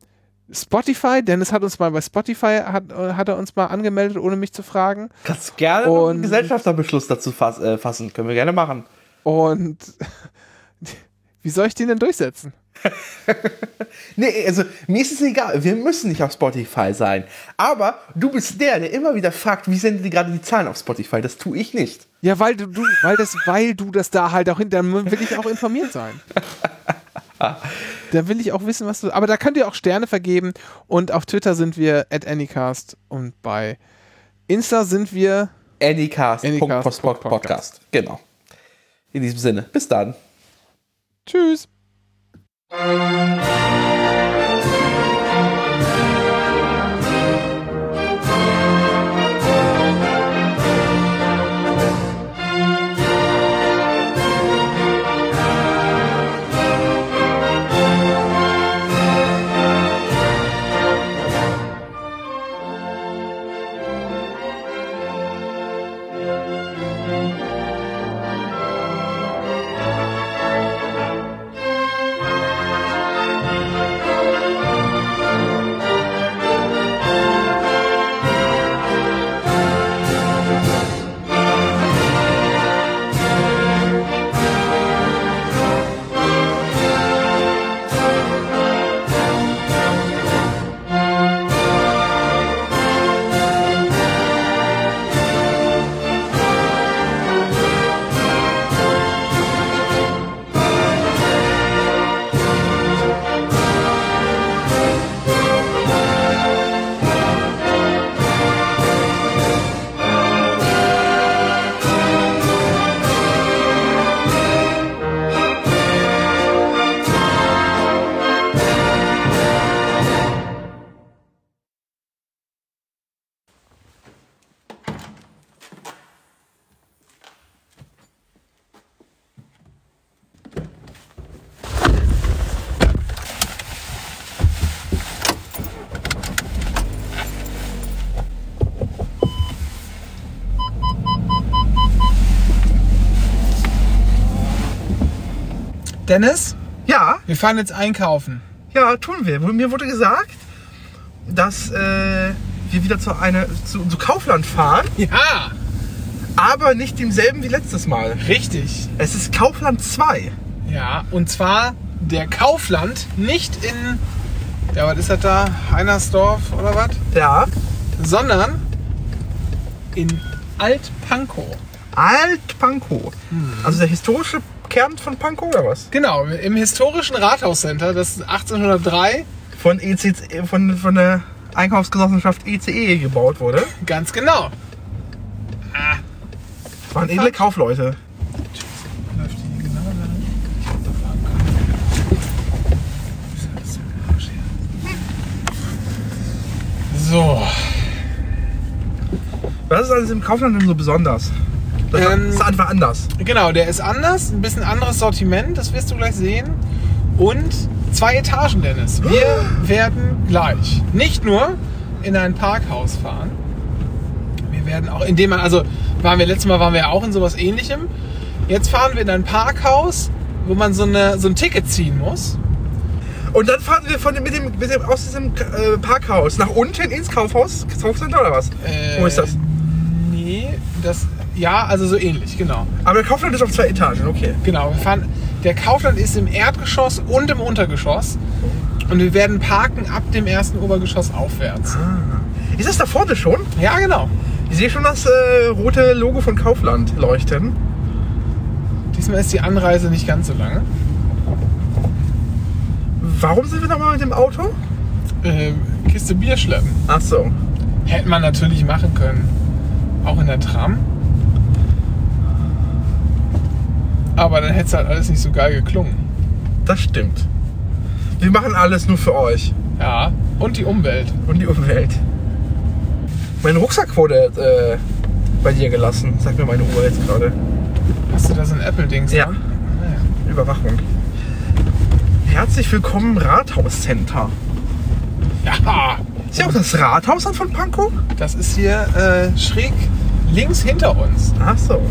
B: Spotify. Dennis hat uns mal bei Spotify, hat, äh, hat er uns mal angemeldet, ohne mich zu fragen.
A: Kannst gerne noch einen
B: und-
A: Gesellschafterbeschluss dazu fass, äh, fassen. Können wir gerne machen.
B: Und wie soll ich den denn durchsetzen?
A: Nee, also mir ist es egal. Wir müssen nicht auf Spotify sein. Aber du bist der, der immer wieder fragt, wie sind denn gerade die Zahlen auf Spotify? Das tue ich nicht.
B: Ja, weil du, du weil das, weil du das da halt auch hinter, dann will ich auch informiert sein. Da will ich auch wissen, was du. Aber da könnt ihr auch Sterne vergeben. Und auf Twitter sind wir at Anycast und bei Insta sind wir.
D: Anycast.
B: Anycast.
D: Podcast. Genau. In diesem Sinne. Bis dann.
B: Tschüss. Thank you. Dennis,
A: Ja,
B: wir fahren jetzt einkaufen.
A: ja, tun wir. Mir wurde gesagt, dass äh, wir wieder zu, eine, zu, zu Kaufland fahren,
B: Ja,
A: aber nicht demselben wie letztes Mal.
B: richtig.
A: Es ist Kaufland 2.
B: Ja, und zwar der Kaufland, nicht in, ja, was ist das da? Heinersdorf oder was?
A: Ja.
B: Sondern in Alt-Pankow.
A: Alt-Pankow. Also der historische Kern von Pankow oder was?
B: Genau, im historischen Rathauscenter, das 1803,
A: Von, ECC, von, von der Einkaufsgenossenschaft ECE gebaut wurde.
B: ganz genau.
A: Das waren edle Kaufleute.
B: Ist alles so im
A: Was ist an diesem Kaufland denn so besonders? Das
B: Ähm,
A: ist einfach anders.
B: genau, der ist anders, ein bisschen anderes Sortiment, das wirst du gleich sehen. Und zwei Etagen, Dennis. Wir werden gleich nicht nur in ein Parkhaus fahren, wir werden auch, indem man, also waren wir letztes Mal waren wir ja auch in sowas ähnlichem. Jetzt fahren wir in ein Parkhaus, wo man so, eine, so ein Ticket ziehen muss.
A: Und dann fahren wir von dem, mit dem, mit dem, aus diesem äh, Parkhaus nach unten ins Kaufhaus, Kaufcenter oder was?
B: Äh,
A: Wo ist das?
B: Nee, das, ja, also so ähnlich, genau.
A: Aber der Kaufland ist auf zwei Etagen, okay.
B: Genau, wir fahren, der Kaufland ist im Erdgeschoss und im Untergeschoss. Und wir werden parken ab dem ersten Obergeschoss aufwärts.
A: Ist das da vorne schon?
B: Ja, genau.
A: Ich sehe schon das äh, rote Logo von Kaufland leuchten.
B: Diesmal ist die Anreise nicht ganz so lange.
A: Warum sind wir nochmal mit dem Auto?
B: Äh, Kiste Bier schleppen.
A: Ach so.
B: Hätte man natürlich machen können. Auch in der Tram. Aber dann hätte es halt alles nicht so geil geklungen.
A: Das stimmt. Wir machen alles nur für euch
B: Ja. Und die Umwelt.
A: und die Umwelt. Mein Rucksack wurde äh, bei dir gelassen, sagt mir meine Uhr jetzt gerade.
B: Hast du das in Apple-Dings?
A: Ja.
B: Naja.
A: Überwachung. Herzlich willkommen im Rathauscenter.
B: Ja,
A: Ist ja auch das Rathaus dann von Pankow?
B: das ist hier äh, schräg links hinter uns.
A: Ach so.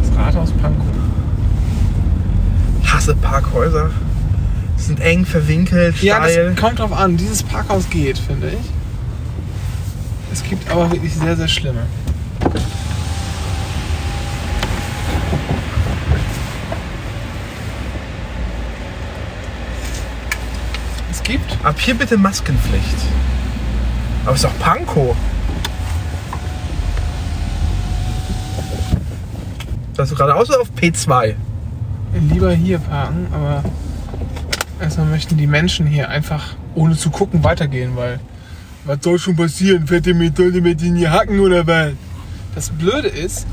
B: Das Rathaus Pankow.
A: Hasse Parkhäuser. Sind eng, verwinkelt,
B: Ja,
A: steil.
B: das kommt drauf an. Dieses Parkhaus geht, finde ich. Es gibt aber wirklich sehr, sehr schlimme. Es gibt.
A: Ab hier bitte Maskenpflicht. Aber ist doch Pankow. Das ist geradeaus auf P2?
B: Lieber hier parken, aber Erstmal möchten die Menschen hier einfach ohne zu gucken weitergehen, weil was soll schon passieren? Fette Methode mit in die Hacken oder was? Das Blöde ist,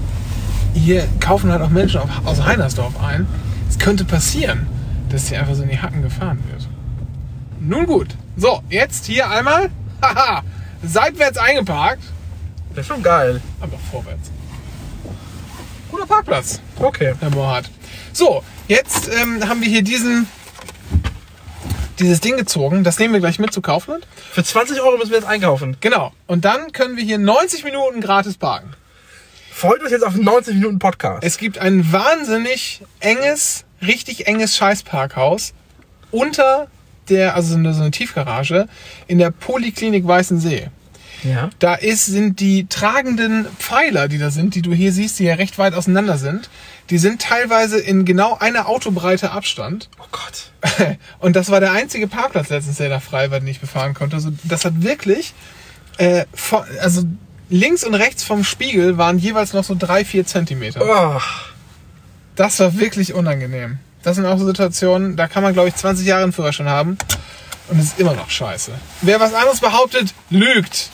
B: hier kaufen halt auch Menschen aus Heinersdorf ein. Es könnte passieren, dass hier einfach so in die Hacken gefahren wird. Nun gut. So, jetzt hier einmal. Haha. Seitwärts eingeparkt,
E: Das ist schon geil.
B: aber vorwärts. Guter Parkplatz.
E: Okay.
B: Herr Mohrhardt. So, jetzt ähm, haben wir hier diesen, dieses Ding gezogen. Das nehmen wir gleich mit zu Kaufland.
E: Für 20 Euro müssen wir jetzt einkaufen.
B: Genau. Und dann können wir hier 90 Minuten gratis parken.
E: Freut euch jetzt auf einen 90 Minuten Podcast.
B: Es gibt ein wahnsinnig enges, richtig enges Scheißparkhaus unter der, also so eine, so eine Tiefgarage in der Poliklinik Weißensee.
E: ja.
B: Da ist, sind die tragenden Pfeiler, die da sind, die du hier siehst, die ja recht weit auseinander sind, die sind teilweise in genau einer Autobreite Abstand.
E: Oh Gott.
B: Und das war der einzige Parkplatz letztens, der da frei war, den ich befahren konnte. Also das hat wirklich, äh, von, also links und rechts vom Spiegel waren jeweils noch so drei, vier Zentimeter.
E: Oh.
B: Das war wirklich unangenehm. Das sind auch so Situationen, da kann man, glaube ich, 20 Jahre einen Führerschein haben und es ist immer noch scheiße. Wer was anderes behauptet, lügt.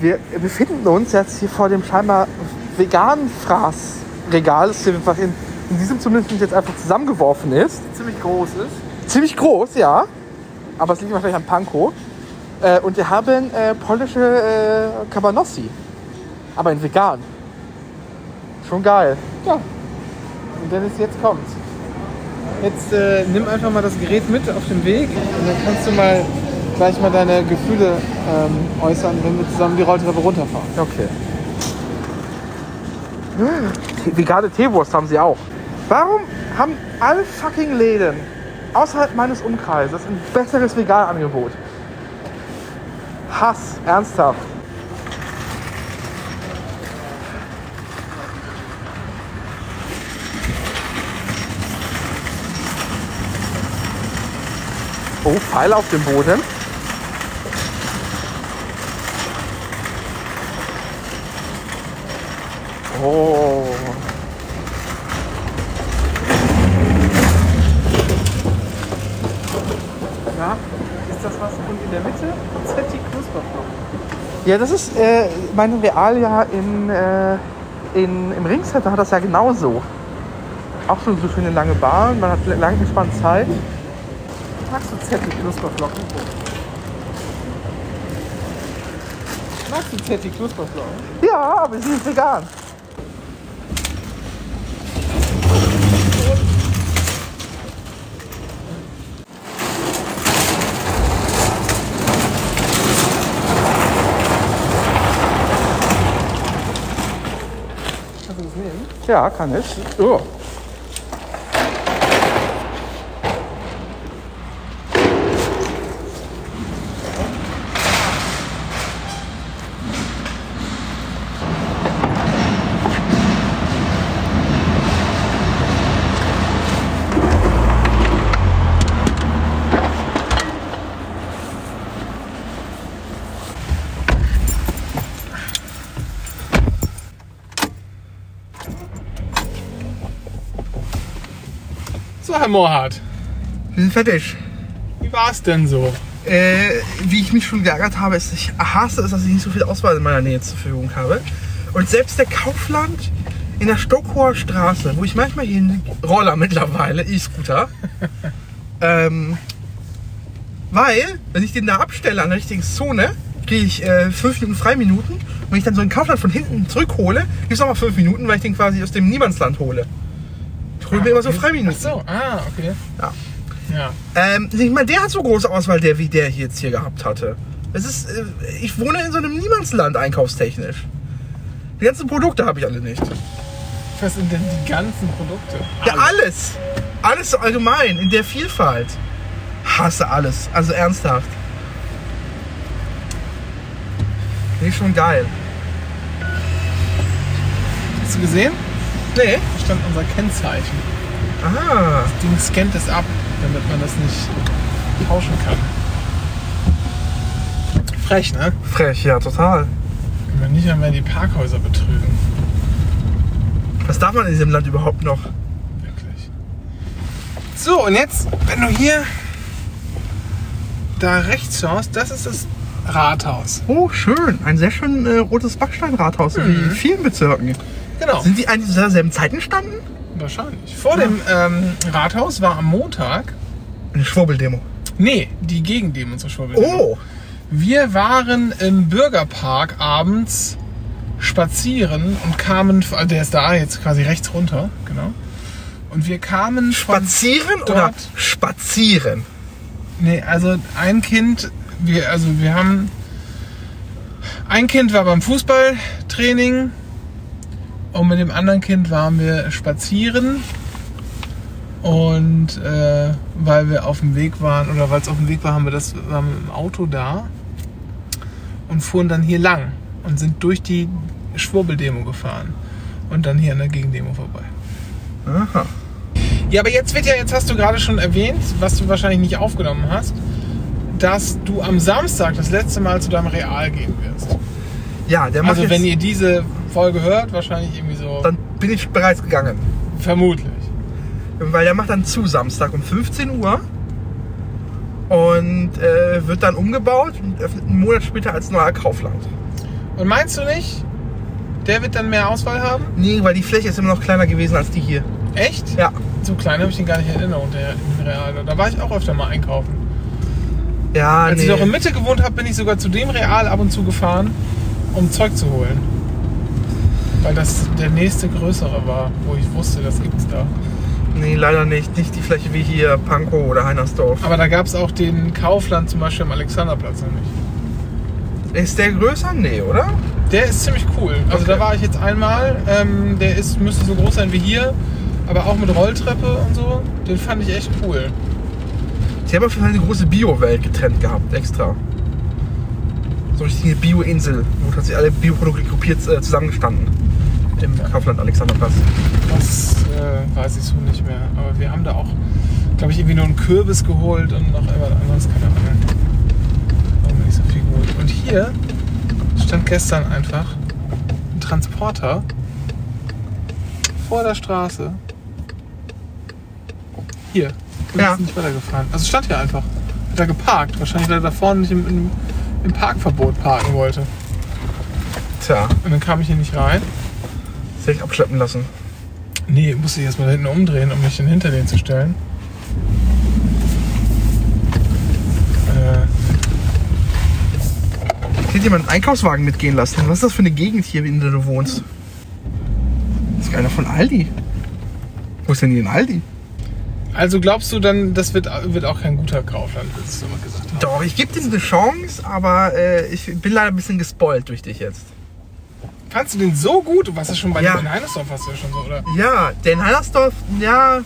A: Wir befinden uns jetzt hier vor dem scheinbar veganen Fraßregal, das hier einfach in, in diesem zumindest jetzt einfach zusammengeworfen ist.
B: Ziemlich groß ist.
A: Ziemlich groß, ja. Aber es liegt wahrscheinlich an Pankow. Äh, und wir haben äh, polnische äh, Cabanossi. Aber in vegan. Schon geil. Ja. Und Dennis, jetzt kommt's.
B: Jetzt äh, nimm einfach mal das Gerät mit auf den Weg und dann kannst du mal gleich mal deine Gefühle ähm, äußern, wenn wir zusammen die Rolltreppe runterfahren.
A: Okay. Te- Vegane Teewurst haben sie auch. Warum haben alle fucking Läden außerhalb meines Umkreises ein besseres Veganangebot? Hass, ernsthaft. Oh, Pfeil auf dem Boden. Oh.
B: Ja, ist das was? Und in der Mitte Zetti Knusperflocken.
A: Ja, das ist äh, mein Realjahr in, äh, in, im Ringcenter hat das ja genauso. Auch schon so für eine lange Bahn, man hat lang entspannt Zeit.
B: Magst du Zetti Knusperflocken? Magst du Zetti Knusperflocken?
A: Ja, aber sie ist vegan.
B: Kannst du das nehmen?
A: Ja, kann ich. Oh.
B: Mohrhardt,
E: Wir sind fertig.
B: wie war es denn so?
E: Äh, wie ich mich schon geärgert habe, ist, ich hasse es, dass ich nicht so viel Auswahl in meiner Nähe zur Verfügung habe. Und selbst der Kaufland in der Stockhoher Straße, wo ich manchmal hin Roller mittlerweile, E-Scooter, ähm, weil, wenn ich den da abstelle an der richtigen Zone, kriege ich äh, fünf Minuten Freiminuten. Und wenn ich dann so einen Kaufland von hinten zurückhole, gibt es nochmal fünf Minuten, weil ich den quasi aus dem Niemandsland hole. Ich hole mir immer so Freiminuten.
B: Ach so, ah, okay.
E: Ja.
B: Ja.
E: Ähm, nicht mal der hat so große Auswahl, der wie der hier jetzt hier gehabt hatte. Es ist, äh, ich wohne in so einem Niemandsland einkaufstechnisch. Die ganzen Produkte habe ich alle nicht.
B: Was sind denn die ganzen Produkte?
E: Ja, alles. Alles allgemein, in der Vielfalt. Hasse alles. Also ernsthaft. Finde ich schon geil.
B: Hast du gesehen?
E: Nee.
B: Da stand unser Kennzeichen.
E: Aha.
B: Das Ding scannt es ab, damit man das nicht tauschen kann. Frech, ne?
E: Frech, ja, total.
B: Wenn wir nicht einmal die Parkhäuser betrügen.
A: Was darf man in diesem Land überhaupt noch?
B: Wirklich. So, und jetzt, wenn du hier da rechts schaust, das ist das Rathaus.
A: Oh, schön. Ein sehr schön äh, rotes Backsteinrathaus, so wie in vielen Bezirken.
B: Genau.
A: Sind die eigentlich zur selben Zeit entstanden?
B: Wahrscheinlich. Vor dem ähm, Rathaus war am Montag,
A: Eine Schwurbeldemo.
B: nee, die Gegendemo zur Schwurbel.
A: Oh,
B: Wir waren im Bürgerpark abends spazieren und kamen, also der ist da jetzt quasi rechts runter, genau. Und wir kamen
A: spazieren oder spazieren?
B: nee, also ein Kind, wir, also wir haben, ein Kind war beim Fußballtraining und mit dem anderen Kind waren wir spazieren und äh, weil wir auf dem Weg waren oder weil es auf dem Weg war, haben wir das waren wir im Auto da und fuhren dann hier lang und sind durch die Schwurbeldemo gefahren und dann hier an der Gegendemo vorbei.
A: Aha.
B: Ja, aber jetzt wird ja, jetzt hast du gerade schon erwähnt, was du wahrscheinlich nicht aufgenommen hast, dass du am Samstag das letzte Mal zu deinem Real gehen wirst.
A: Ja, der macht
B: Also wenn ihr diese Folge hört, wahrscheinlich irgendwie so
A: dann bin ich bereits gegangen.
B: vermutlich.
A: Weil der macht dann zu Samstag um 15 Uhr und äh, wird dann umgebaut und öffnet einen Monat später als neuer Kaufland.
B: Und meinst du nicht, der wird dann mehr Auswahl haben?
A: Nee, weil die Fläche ist immer noch kleiner gewesen als die hier.
B: Echt?
A: Ja.
B: So klein habe ich den gar nicht in Erinnerung, der den Real. Da war ich auch öfter mal einkaufen.
A: Ja,
B: Als
A: nee.
B: ich noch in Mitte gewohnt habe, bin ich sogar zu dem Real ab und zu gefahren, um Zeug zu holen. Weil das der nächste größere war, wo ich wusste, das gibt's da.
A: nee, leider nicht. Nicht die Fläche wie hier Pankow oder Heinersdorf.
B: Aber da gab es auch den Kaufland zum Beispiel am Alexanderplatz noch nicht.
A: Ist der größer? Nee, oder?
B: Der ist ziemlich cool. Also
A: Okay.
B: da war ich jetzt einmal. Ähm, der ist, müsste so groß sein wie hier, aber auch mit Rolltreppe und so. Den fand ich echt cool.
A: Sie haben auf jeden Fall eine große Bio-Welt getrennt gehabt, extra. So eine richtige Bio-Insel, wo tatsächlich alle Bioprodukte gruppiert äh, zusammengestanden. Im Kaufland Alexanderplatz.
B: Das äh, weiß ich so nicht mehr. Aber wir haben da auch, glaube ich, irgendwie nur einen Kürbis geholt und noch irgendwas anderes, keine Ahnung. Haben nicht so viel geholt. Und hier stand gestern einfach ein Transporter vor der Straße. Hier. Und
A: Ja.
B: ist nicht weitergefahren. Also stand hier einfach. Hat da geparkt. Wahrscheinlich, weil er da vorne nicht im, im, im Parkverbot parken wollte.
A: Tja,
B: Und dann kam ich hier nicht rein.
A: Ich abschleppen lassen.
B: Nee, musste ich erstmal hinten umdrehen, um mich dann hinter den zu stellen. Äh,
A: Hätte jemand einen Einkaufswagen mitgehen lassen. Was ist das für eine Gegend hier, in der du wohnst? Das ist einer von Aldi. Wo ist denn hier ein Aldi?
B: also glaubst du dann, das wird, wird auch kein guter Kaufland, willst du mal gesagt haben?
A: Doch, ich gebe dir eine Chance, aber äh, ich bin leider ein bisschen gespoilt durch dich jetzt.
B: Fandst du den so gut? Du warst ja schon bei
A: Ja.
B: dem in Heinersdorf, warst du ja schon so, oder?
A: Ja, der in Heinersdorf, ja.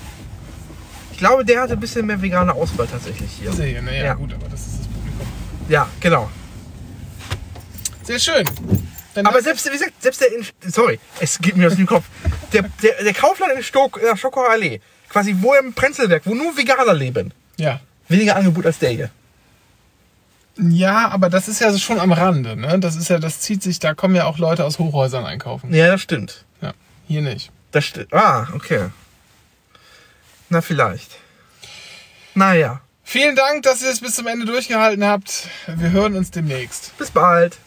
A: Ich glaube, der hatte ein bisschen mehr vegane Auswahl tatsächlich hier.
B: Hier, naja,
A: Ja.
B: gut, aber das ist das Publikum.
A: Ja, genau.
B: Sehr schön. Dann
A: Aber selbst, wie gesagt, selbst der in, sorry, es geht mir aus dem Kopf. Der, der, der Kaufland in Stock, in der Stockauer Allee, quasi wo im Prenzlwerk, wo nur Veganer leben,
B: Ja.
A: weniger Angebot als der hier.
B: Ja, aber das ist ja schon am Rande, ne? Das ist ja, das zieht sich, da kommen ja auch Leute aus Hochhäusern einkaufen.
A: Ja, das stimmt.
B: Ja. Hier nicht.
A: Das stimmt. Ah, okay. Na, vielleicht. Naja,
B: Vielen Dank, dass ihr es bis zum Ende durchgehalten habt. Wir hören uns demnächst.
A: bis bald.